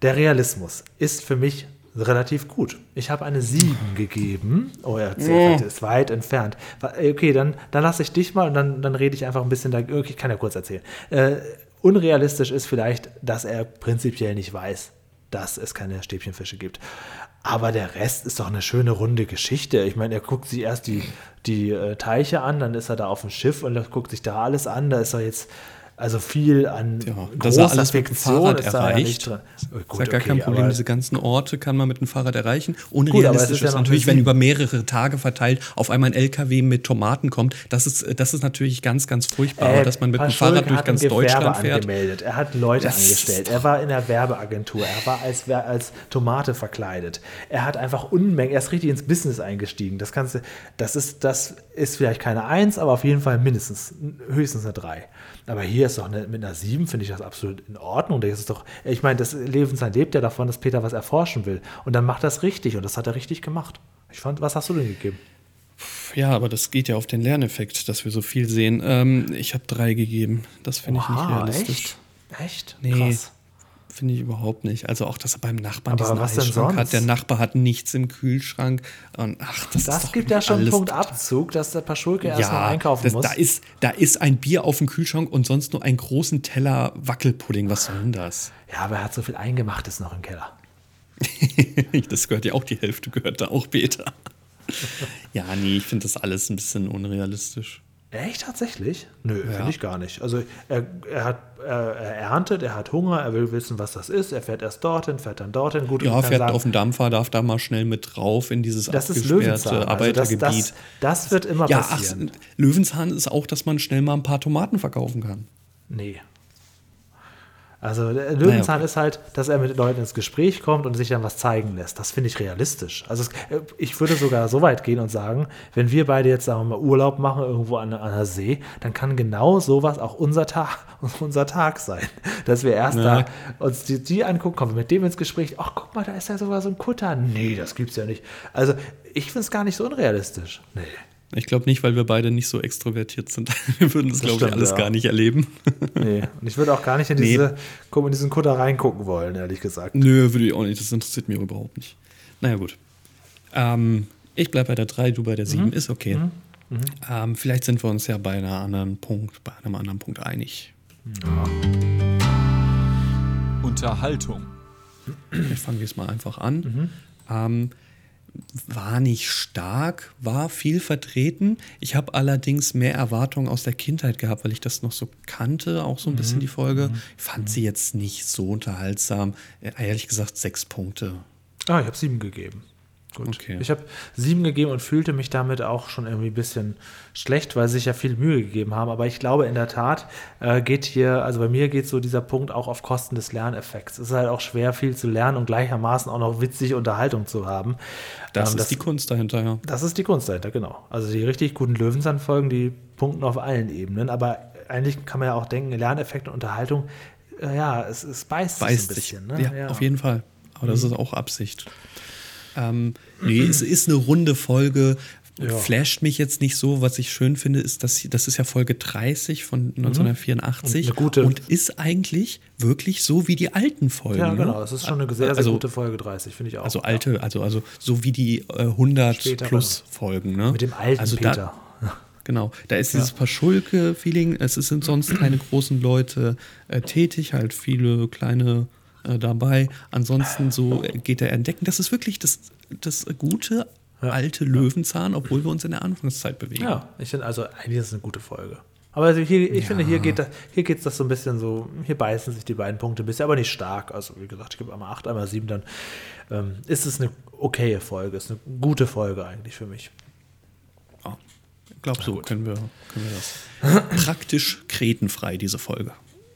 der Realismus ist für mich relativ gut. Ich habe eine 7 gegeben. Oh ja, 10 ist weit entfernt. Äh, Okay, dann, dann lasse ich dich mal und dann, dann rede ich einfach ein bisschen da. Okay, ich kann ja kurz erzählen. Äh, unrealistisch ist vielleicht, dass er prinzipiell nicht weiß, dass es keine Stäbchenfische gibt. Aber der Rest ist doch eine schöne runde Geschichte. Ich meine, er guckt sich erst die, die äh, Teiche an, dann ist er da auf dem Schiff und er guckt sich da alles an. Da ist er jetzt also viel an Ja, dass er großer alles mit dem Fiktion Fahrrad ist da ja erreicht. drin. Oh, ist gut, ja gar okay, kein Problem. Diese ganzen Orte kann man mit dem Fahrrad erreichen. Unrealistisch ist ja ist noch natürlich, wenn über mehrere Tage verteilt auf einmal ein LKW mit Tomaten kommt. Das ist, das ist natürlich ganz, ganz furchtbar. Äh, dass man mit dem Fahrrad durch ganz Deutschland fährt. angemeldet. Er hat Leute Das angestellt. Er war in der Werbeagentur. Er war als, als Tomate verkleidet. Er hat einfach Unmengen. Er ist richtig ins Business eingestiegen. Das kannst du, das ist, das ist vielleicht keine Eins, aber auf jeden Fall mindestens, höchstens eine Drei. Aber hier ist doch eine, mit einer Sieben finde ich das absolut in Ordnung. Das ist doch, ich meine, das Lebensland lebt ja davon, dass Peter was erforschen will. Und dann macht er es richtig. Und das hat er richtig gemacht. Ich fand, was hast du denn gegeben? Ja, aber das geht ja auf den Lerneffekt, dass wir so viel sehen. Ähm, ich habe drei gegeben. Das finde ich nicht realistisch. echt? Echt? Nee. Krass. Finde ich überhaupt nicht. Also auch, dass er beim Nachbarn Aber diesen was Eisschrank hat. Der Nachbar hat nichts im Kühlschrank. Und ach, das, ist Das doch gibt ja schon einen Punkt Abzug, dass der Paschulke Ja, einkaufen das, muss. da, ist, da ist ein Bier auf dem Kühlschrank und sonst nur einen großen Teller Wackelpudding. Was soll denn das? ja, aber er hat so viel Eingemachtes noch im Keller. *laughs* das gehört ja auch, die Hälfte gehört da auch Peter. ja, nee, ich finde das alles ein bisschen unrealistisch. Echt tatsächlich? Nö, Ja. finde ich gar nicht. Also er, er hat er, er erntet, er hat Hunger, er will wissen, was das ist. Er fährt erst dorthin, fährt dann dorthin. Gut, Ja, fährt sagen, auf den Dampfer, darf da mal schnell mit drauf in dieses das ist abgesperrte Löwenzahn. Also das, Arbeitergebiet. das, das wird immer ja, ach, passieren. Löwenzahn ist auch, dass man schnell mal ein paar Tomaten verkaufen kann. Nee. Also der Löwenzahn okay. ist halt, dass er mit Leuten ins Gespräch kommt und sich dann was zeigen lässt. Das finde ich realistisch. Also es, äh, ich würde sogar so weit gehen und sagen, wenn wir beide jetzt sagen wir mal Urlaub machen irgendwo an, an einer See, dann kann genau sowas auch unser Tag, *laughs* unser Tag sein, dass wir erst Ja. da uns die, die angucken, kommen mit dem ins Gespräch. Ach guck mal, da ist ja sogar so ein Kutter. Nee, das gibt's ja nicht. Also ich finde es gar nicht so unrealistisch. Nee. Ich glaube nicht, weil wir beide nicht so extrovertiert sind. *laughs* Wir würden das, glaube ich, alles ja. gar nicht erleben. *laughs* Nee. Und ich würde auch gar nicht in, Nee. diese, guck, in diesen Kutter reingucken wollen, ehrlich gesagt. Nö, würde ich auch nicht. Das interessiert mich überhaupt nicht. Naja, gut. Ähm, ich bleibe bei der 3, du bei der 7. Ist okay. Ähm, vielleicht sind wir uns ja bei einer anderen Punkt, bei einem anderen Punkt einig. Unterhaltung. Ich fange jetzt mal einfach an. Ähm, war nicht stark, war viel vertreten. Ich habe allerdings mehr Erwartungen aus der Kindheit gehabt, weil ich das noch so kannte, auch so ein bisschen die Folge. Ich fand sie jetzt nicht so unterhaltsam. Äh, Ehrlich gesagt, sechs Punkte. Ah, ich habe sieben gegeben. Gut. Okay. Ich habe sieben gegeben und fühlte mich damit auch schon irgendwie ein bisschen schlecht, weil sie sich ja viel Mühe gegeben haben. Aber ich glaube in der Tat äh, geht hier, also bei mir geht so dieser Punkt auch auf Kosten des Lerneffekts. Es ist halt auch schwer, viel zu lernen und gleichermaßen auch noch witzige Unterhaltung zu haben. Das Ähm, ist die Kunst dahinter, ja. Das ist die Kunst dahinter, genau. Also die richtig guten Löwenzahn-Folgen, die punkten auf allen Ebenen. Aber eigentlich kann man ja auch denken, Lerneffekt und Unterhaltung, äh, ja, es, es beißt, Beißt sich ein bisschen. Ne? Ja, auf jeden Fall. Aber das ist auch Absicht. Ähm, nee, es ist eine runde Folge. Ja. flasht mich jetzt nicht so. Was ich schön finde, ist, dass das ist ja Folge 30 von 1984 Mhm. Und gute- und ist eigentlich wirklich so wie die alten Folgen. Ja, ne? genau. Das ist schon eine sehr, sehr Also- gute Folge 30, finde ich auch. Also alte, also, also so wie die äh, 100 Später, plus Folgen. Ne? Mit dem alten also Peter. Da, *laughs* genau, da ist dieses Paschulke-Feeling. Es sind sonst keine großen Leute äh, tätig, halt viele kleine äh, dabei. Ansonsten so äh, geht er entdecken. Das ist wirklich das, das gute alte Löwenzahn, obwohl wir uns in der Anfangszeit bewegen. Ja, ich finde, also eigentlich ist es eine gute Folge. Aber also hier, ich finde, hier geht das, hier geht das so ein bisschen so, hier beißen sich die beiden Punkte ein bisschen, aber nicht stark. Also wie gesagt, ich gebe einmal 8, einmal 7, dann ähm, ist es eine okaye Folge, ist eine gute Folge eigentlich für mich. Ja. Ich glaube, so können wir, können wir das. Praktisch kretenfrei, diese Folge.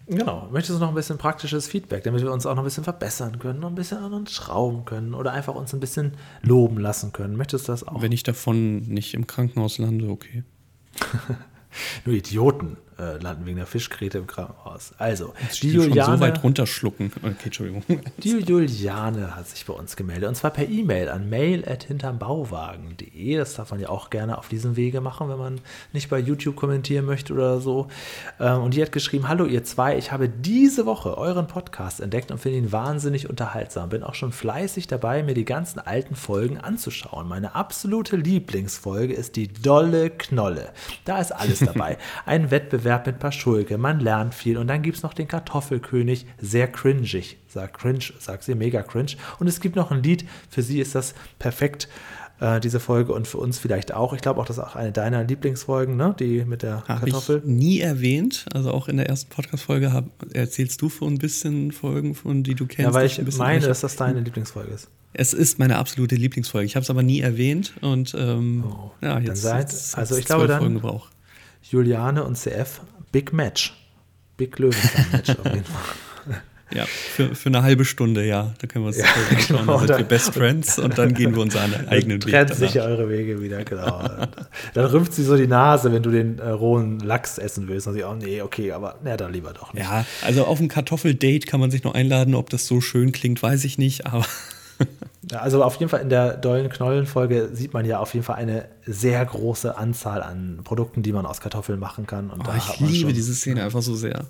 Genau. Möchtest du noch ein bisschen praktisches Feedback, damit wir uns auch noch ein bisschen verbessern können, noch ein bisschen an uns schrauben können oder einfach uns ein bisschen loben lassen können? Möchtest du das auch? Wenn ich davon nicht im Krankenhaus lande, okay. *laughs* Nur Idioten äh, landen wegen der Fischgräte im Krankenhaus. Also, die schon so Juliane, weit runterschlucken. Okay, Entschuldigung. *laughs* die Juliane hat sich bei uns gemeldet. Und zwar per E-Mail an mail.hintermbauwagen.de. Das darf man ja auch gerne auf diesem Wege machen, wenn man nicht bei YouTube kommentieren möchte oder so. Ähm, Und die hat geschrieben: Hallo, ihr zwei, ich habe diese Woche euren Podcast entdeckt und finde ihn wahnsinnig unterhaltsam. Bin auch schon fleißig dabei, mir die ganzen alten Folgen anzuschauen. Meine absolute Lieblingsfolge ist die Dolle Knolle. Da ist alles dabei. *laughs* Ein Wettbewerb mit Paschulke, man lernt viel und dann gibt es noch den Kartoffelkönig, sehr cringig, sagt cringe, sagt sie, mega cringe. Und es gibt noch ein Lied, für sie ist das perfekt, äh, diese Folge und für uns vielleicht auch. Ich glaube auch, das ist auch eine deiner Lieblingsfolgen, ne? die mit der Habe Kartoffel. ich nie erwähnt. Also auch in der ersten Podcast-Folge hab- erzählst du von ein bisschen Folgen, von die du kennst. Ja, weil ich meine, dass das deine Lieblingsfolge ist. Es ist meine absolute Lieblingsfolge. Ich habe es aber nie erwähnt und ähm, ja, dann jetzt, seid- jetzt also hat's ich glaube dann- Folgen gebraucht. Juliane und CF, Big Match. Big Löwenzahn-Match auf jeden Fall. *laughs* Ja, für, für eine halbe Stunde, ja. Da können wir uns Ja, anschauen. genau, dann sind dann- wir Best Friends und dann gehen wir unseren eigenen Weg. Trennt sicher eure Wege wieder, genau. dann rümpft sie so die Nase, wenn du den äh, rohen Lachs essen willst. Und sie, oh nee, okay, aber na, dann lieber doch nicht. Ja, also auf ein Kartoffeldate kann man sich noch einladen. Ob das so schön klingt, weiß ich nicht. Aber also auf jeden Fall in der dollen Knollen-Folge sieht man ja auf jeden Fall eine sehr große Anzahl an Produkten, die man aus Kartoffeln machen kann. Und oh, ich liebe schon, diese Szene einfach so sehr.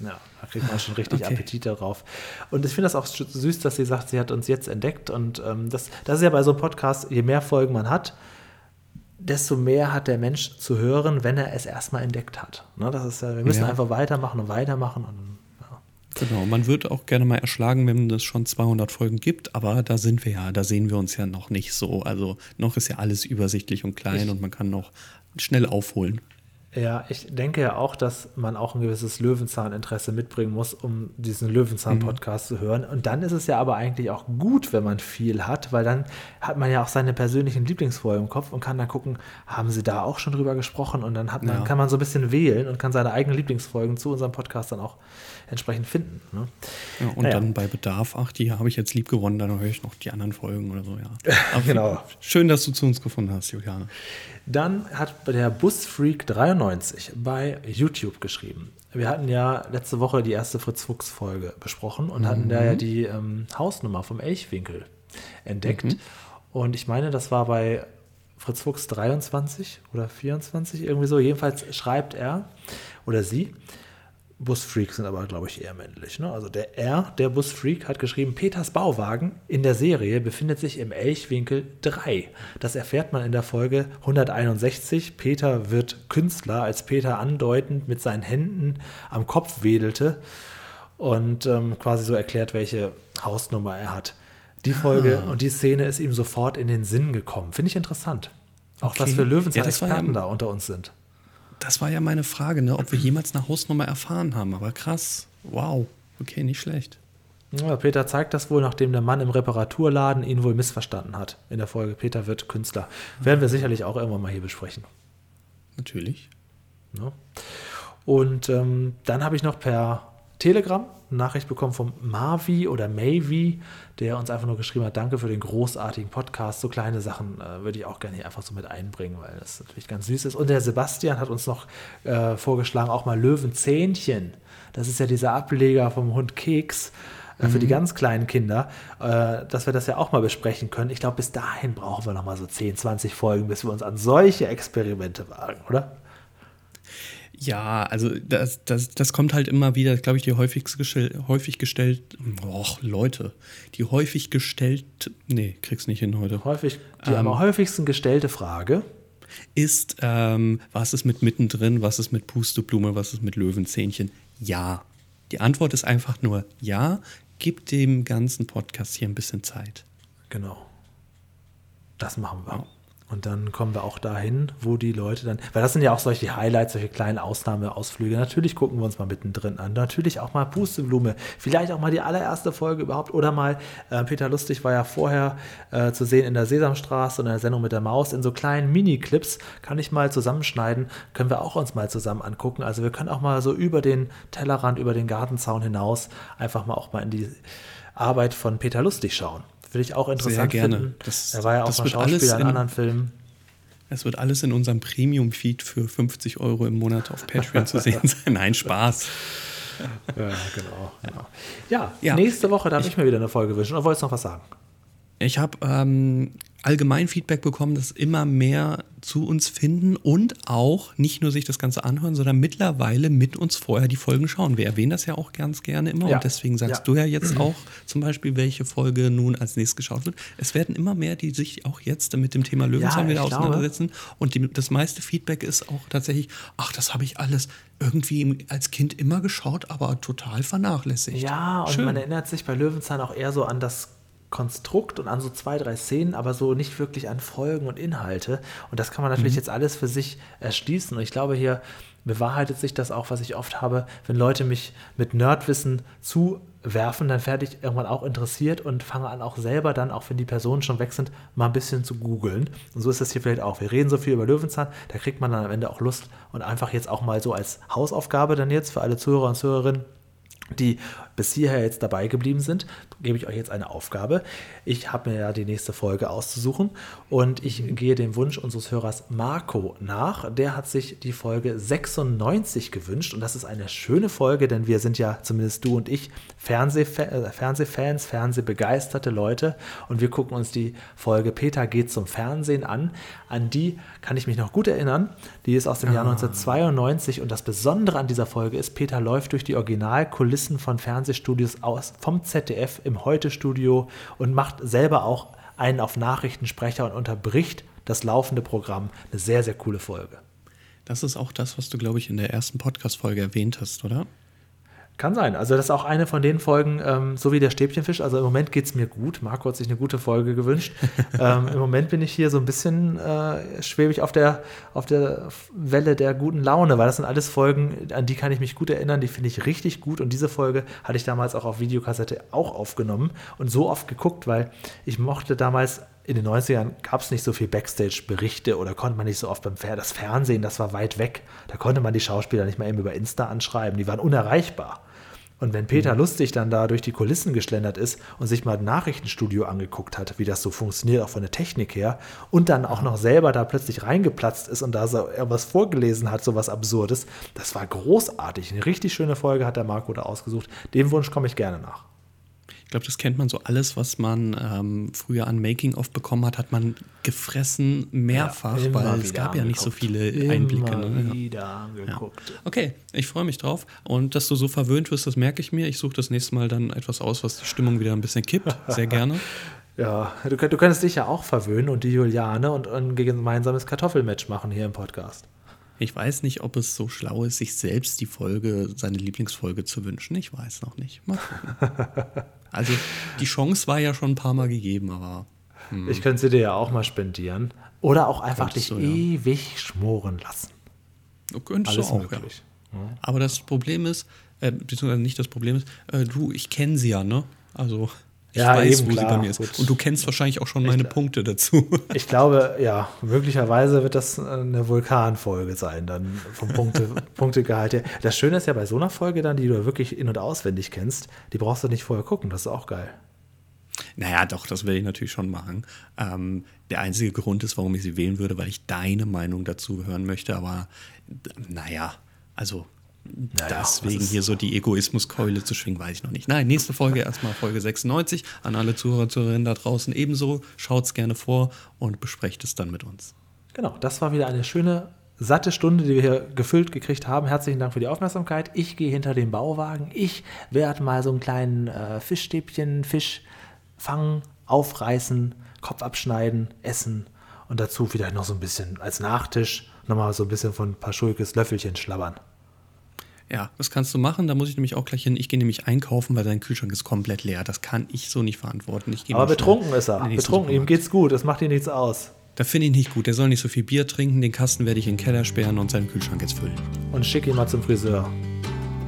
Ja, da kriegt man schon richtig Okay. Appetit darauf. Und ich finde das auch süß, dass sie sagt, sie hat uns jetzt entdeckt. Und ähm, das, das ist ja bei so einem Podcast, je mehr Folgen man hat, desto mehr hat der Mensch zu hören, wenn er es erstmal entdeckt hat. Ne, das ist ja, wir müssen Ja. einfach weitermachen und weitermachen. Und. Genau, man wird auch gerne mal erschlagen, wenn es schon 200 Folgen gibt, aber da sind wir ja, da sehen wir uns ja noch nicht so. Also noch ist ja alles übersichtlich und klein Ich- und man kann noch schnell aufholen. Ja, ich denke ja auch, dass man auch ein gewisses Löwenzahn-Interesse mitbringen muss, um diesen Löwenzahn-Podcast zu hören. Und dann ist es ja aber eigentlich auch gut, wenn man viel hat, weil dann hat man ja auch seine persönlichen Lieblingsfolgen im Kopf und kann dann gucken, haben sie da auch schon drüber gesprochen? Und dann hat man, Ja. kann man so ein bisschen wählen und kann seine eigenen Lieblingsfolgen zu unserem Podcast dann auch entsprechend finden. Ne? Ja, und Naja. dann bei Bedarf, ach, die habe ich jetzt lieb gewonnen, dann höre ich noch die anderen Folgen oder so, ja. *laughs* Genau. Schön, dass du zu uns gefunden hast, Juliane. Dann hat der Busfreak93 bei YouTube geschrieben. Wir hatten ja letzte Woche die erste Fritz Fuchs Folge besprochen und hatten da ja die ähm, Hausnummer vom Elchwinkel entdeckt. Und ich meine, das war bei Fritz Fuchs 23 oder 24 irgendwie so. Jedenfalls schreibt er oder sie. Busfreaks sind aber, glaube ich, eher männlich. Ne? Also der R, der Busfreak, hat geschrieben, Peters Bauwagen in der Serie befindet sich im Elchwinkel 3. Das erfährt man in der Folge 161. Peter wird Künstler, als Peter andeutend mit seinen Händen am Kopf wedelte und ähm, quasi so erklärt, welche Hausnummer er hat. Die Folge und die Szene ist ihm sofort in den Sinn gekommen. Finde ich interessant. Auch Okay. dass wir Ja, das war ja- Löwenzahn-Experten da unter uns sind. Das war ja meine Frage, ne, ob wir jemals eine Hausnummer erfahren haben. Aber krass. Wow. Okay, nicht schlecht. Ja, Peter zeigt das wohl, nachdem der Mann im Reparaturladen ihn wohl missverstanden hat. In der Folge Peter wird Künstler. Werden wir sicherlich auch irgendwann mal hier besprechen. Natürlich. Ne? Und ähm, dann habe ich noch per Telegram eine Nachricht bekommen vom Marvi oder Mavi, der uns einfach nur geschrieben hat, danke für den großartigen Podcast. So kleine Sachen äh, würde ich auch gerne hier einfach so mit einbringen, weil das natürlich ganz süß ist. Und der Sebastian hat uns noch äh, vorgeschlagen, auch mal Löwenzähnchen. Das ist ja dieser Ableger vom Hund Keks. äh, für die ganz kleinen Kinder, äh, dass wir das ja auch mal besprechen können. Ich glaube, bis dahin brauchen wir noch mal so 10, 20 Folgen, bis wir uns an solche Experimente wagen, oder? Ja, also das, das, das kommt halt immer wieder, glaube ich, die häufigst gestell, häufig gestellt, och, Leute, die häufig gestellt, nee, krieg's nicht hin heute. Häufig, die ähm, am häufigsten gestellte Frage ist, ähm, was ist mit mittendrin, was ist mit Pusteblume, was ist mit Löwenzähnchen? Ja. Die Antwort ist einfach nur ja. Gib dem ganzen Podcast hier ein bisschen Zeit. Genau. Das machen wir. Ja. Und dann kommen wir auch dahin, wo die Leute dann, weil das sind ja auch solche Highlights, solche kleinen Ausnahmeausflüge. Natürlich gucken wir uns mal mittendrin an. Natürlich auch mal Pusteblume. Vielleicht auch mal die allererste Folge überhaupt. Oder mal, äh, Peter Lustig war ja vorher äh, zu sehen in der Sesamstraße und in der Sendung mit der Maus. In so kleinen Mini-Clips kann ich mal zusammenschneiden. Können wir auch uns mal zusammen angucken. Also wir können auch mal so über den Tellerrand, über den Gartenzaun hinaus einfach mal auch mal in die Arbeit von Peter Lustig schauen. Würde ich auch interessant Sehr gerne. finden. Das, er war ja auch mal Schauspieler in, in anderen Filmen. Es wird alles in unserem Premium-Feed für 50 Euro im Monat auf Patreon zu sehen *laughs* sein. Nein, Spaß. Ja, genau. genau. Ja, ja, nächste Woche darf ich, ich mir wieder eine Folge wünschen. Oder wolltest du noch was sagen? Ich habe ähm, allgemein Feedback bekommen, dass immer mehr zu uns finden und auch nicht nur sich das Ganze anhören, sondern mittlerweile mit uns vorher die Folgen schauen. Wir erwähnen das ja auch ganz gerne immer ja. und deswegen sagst ja. du ja jetzt auch zum Beispiel, welche Folge nun als nächstes geschaut wird. Es werden immer mehr, die sich auch jetzt mit dem Thema Löwenzahn ja, wieder auseinandersetzen glaube. und die, das meiste Feedback ist auch tatsächlich, ach, das habe ich alles irgendwie als Kind immer geschaut, aber total vernachlässigt. Ja, und Schön. man erinnert sich bei Löwenzahn auch eher so an das Konstrukt und an so zwei, drei Szenen, aber so nicht wirklich an Folgen und Inhalte. Und das kann man natürlich mhm. jetzt alles für sich erschließen. Und ich glaube, hier bewahrheitet sich das auch, was ich oft habe, wenn Leute mich mit Nerdwissen zuwerfen, dann werde ich irgendwann auch interessiert und fange an, auch selber dann, auch wenn die Personen schon weg sind, mal ein bisschen zu googeln. Und so ist das hier vielleicht auch. Wir reden so viel über Löwenzahn, da kriegt man dann am Ende auch Lust und einfach jetzt auch mal so als Hausaufgabe dann jetzt für alle Zuhörer und Zuhörerinnen, die bis hierher jetzt dabei geblieben sind, gebe ich euch jetzt eine Aufgabe. Ich habe mir ja die nächste Folge auszusuchen und ich gehe dem Wunsch unseres Hörers Marco nach. Der hat sich die Folge 96 gewünscht und das ist eine schöne Folge, denn wir sind ja, zumindest du und ich, Fernsehfa äh, Fernsehfans, Fernsehbegeisterte Leute und wir gucken uns die Folge Peter geht zum Fernsehen an. An die kann ich mich noch gut erinnern. Die ist aus dem Jahr 1992 ah. und das Besondere an dieser Folge ist, Peter läuft durch die Originalkulissen von Fernsehen Fernsehstudios aus, vom ZDF im Heute-Studio und macht selber auch einen auf Nachrichtensprecher und unterbricht das laufende Programm. Eine sehr, sehr coole Folge. Das ist auch das, was du, glaube ich, in der ersten Podcast-Folge erwähnt hast, oder? Kann sein. Also das ist auch eine von den Folgen, ähm, so wie der Stäbchenfisch. Also im Moment geht es mir gut. Marco hat sich eine gute Folge gewünscht. *laughs* ähm, Im Moment bin ich hier so ein bisschen äh, schwebig auf der, auf der Welle der guten Laune, weil das sind alles Folgen, an die kann ich mich gut erinnern. Die finde ich richtig gut. Und diese Folge hatte ich damals auch auf Videokassette auch aufgenommen und so oft geguckt, weil ich mochte damals in den 90ern gab es nicht so viel Backstage-Berichte oder konnte man nicht so oft beim Fer das Fernsehen, das war weit weg. Da konnte man die Schauspieler nicht mal eben über Insta anschreiben. Die waren unerreichbar. Und wenn Peter mhm. Lustig dann da durch die Kulissen geschlendert ist und sich mal ein Nachrichtenstudio angeguckt hat, wie das so funktioniert, auch von der Technik her, und dann auch noch selber da plötzlich reingeplatzt ist und da so irgendwas vorgelesen hat, so was Absurdes, das war großartig. Eine richtig schöne Folge hat der Marco da ausgesucht. Dem Wunsch komme ich gerne nach. Ich glaube, das kennt man so alles, was man ähm, früher an Making-of bekommen hat, hat man gefressen mehrfach, ja, weil es gab ja nicht so viele Einblicke. Immer ne? wieder angeguckt. Ja. Okay, ich freue mich drauf. Und dass du so verwöhnt wirst, das merke ich mir. Ich suche das nächste Mal dann etwas aus, was die Stimmung wieder ein bisschen kippt. Sehr gerne. *laughs* ja, du, du könntest dich ja auch verwöhnen und die Juliane und ein gemeinsames Kartoffelmatch machen hier im Podcast. Ich weiß nicht, ob es so schlau ist, sich selbst die Folge, seine Lieblingsfolge zu wünschen. Ich weiß noch nicht. Mal *laughs* also die Chance war ja schon ein paar Mal gegeben, aber. Hm. Ich könnte sie dir ja auch mal spendieren. Oder auch einfach dich du, ja. ewig schmoren lassen. Du könntest Alles auch, möglich. Ja. Aber das Problem ist, äh, beziehungsweise nicht das Problem ist, äh, du, ich kenne sie ja, ne? Also. Ich ja, weiß, eben, wo klar, sie bei mir ist. Gut. Und du kennst wahrscheinlich auch schon meine ich, Punkte dazu. *laughs* Ich glaube, ja, möglicherweise wird das eine Vulkanfolge sein, dann vom Punkte, *laughs* Punktegehalt her. Das Schöne ist ja bei so einer Folge dann, die du wirklich in- und auswendig kennst, die brauchst du nicht vorher gucken. Das ist auch geil. Naja, doch, das will ich natürlich schon machen. Ähm, der einzige Grund ist, warum ich sie wählen würde, weil ich deine Meinung dazu hören möchte. Aber naja, also Naja, Deswegen hier so die Egoismuskeule zu schwingen, weiß ich noch nicht. Nein, nächste Folge erstmal Folge 96. An alle Zuhörer, Zuhörerinnen da draußen ebenso. Schaut's gerne vor und besprecht es dann mit uns. Genau, das war wieder eine schöne, satte Stunde, die wir hier gefüllt gekriegt haben. Herzlichen Dank für die Aufmerksamkeit. Ich gehe hinter den Bauwagen. Ich werde mal so einen kleinen äh, Fischstäbchen, Fisch fangen, aufreißen, Kopf abschneiden, essen und dazu vielleicht noch so ein bisschen als Nachtisch nochmal so ein bisschen von Paschulkes Löffelchen schlabbern. Ja, das kannst du machen. Da muss ich nämlich auch gleich hin. Ich gehe nämlich einkaufen, weil dein Kühlschrank ist komplett leer. Das kann ich so nicht verantworten. Aber betrunken ist er. Betrunken, ihm geht's gut, das macht ihm nichts aus. Da finde ich nicht gut. Der soll nicht so viel Bier trinken. Den Kasten werde ich in den Keller sperren und seinen Kühlschrank jetzt füllen. Und schick ihn mal zum Friseur.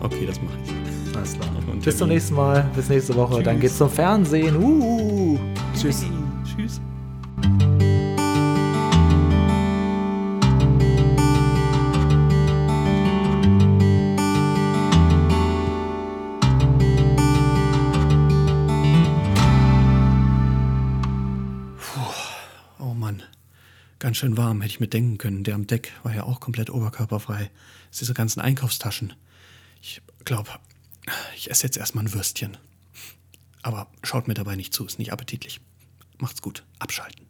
Okay, das mache ich. Alles klar. Und Bis zum nächsten Mal, bis nächste Woche. Dann geht's zum Fernsehen. Uh, tschüss. Tschüss. Ganz schön warm, hätte ich mir denken können. Der am Deck war ja auch komplett oberkörperfrei. Diese ganzen Einkaufstaschen. Ich glaube, ich esse jetzt erstmal ein Würstchen. Aber schaut mir dabei nicht zu, ist nicht appetitlich. Macht's gut, abschalten.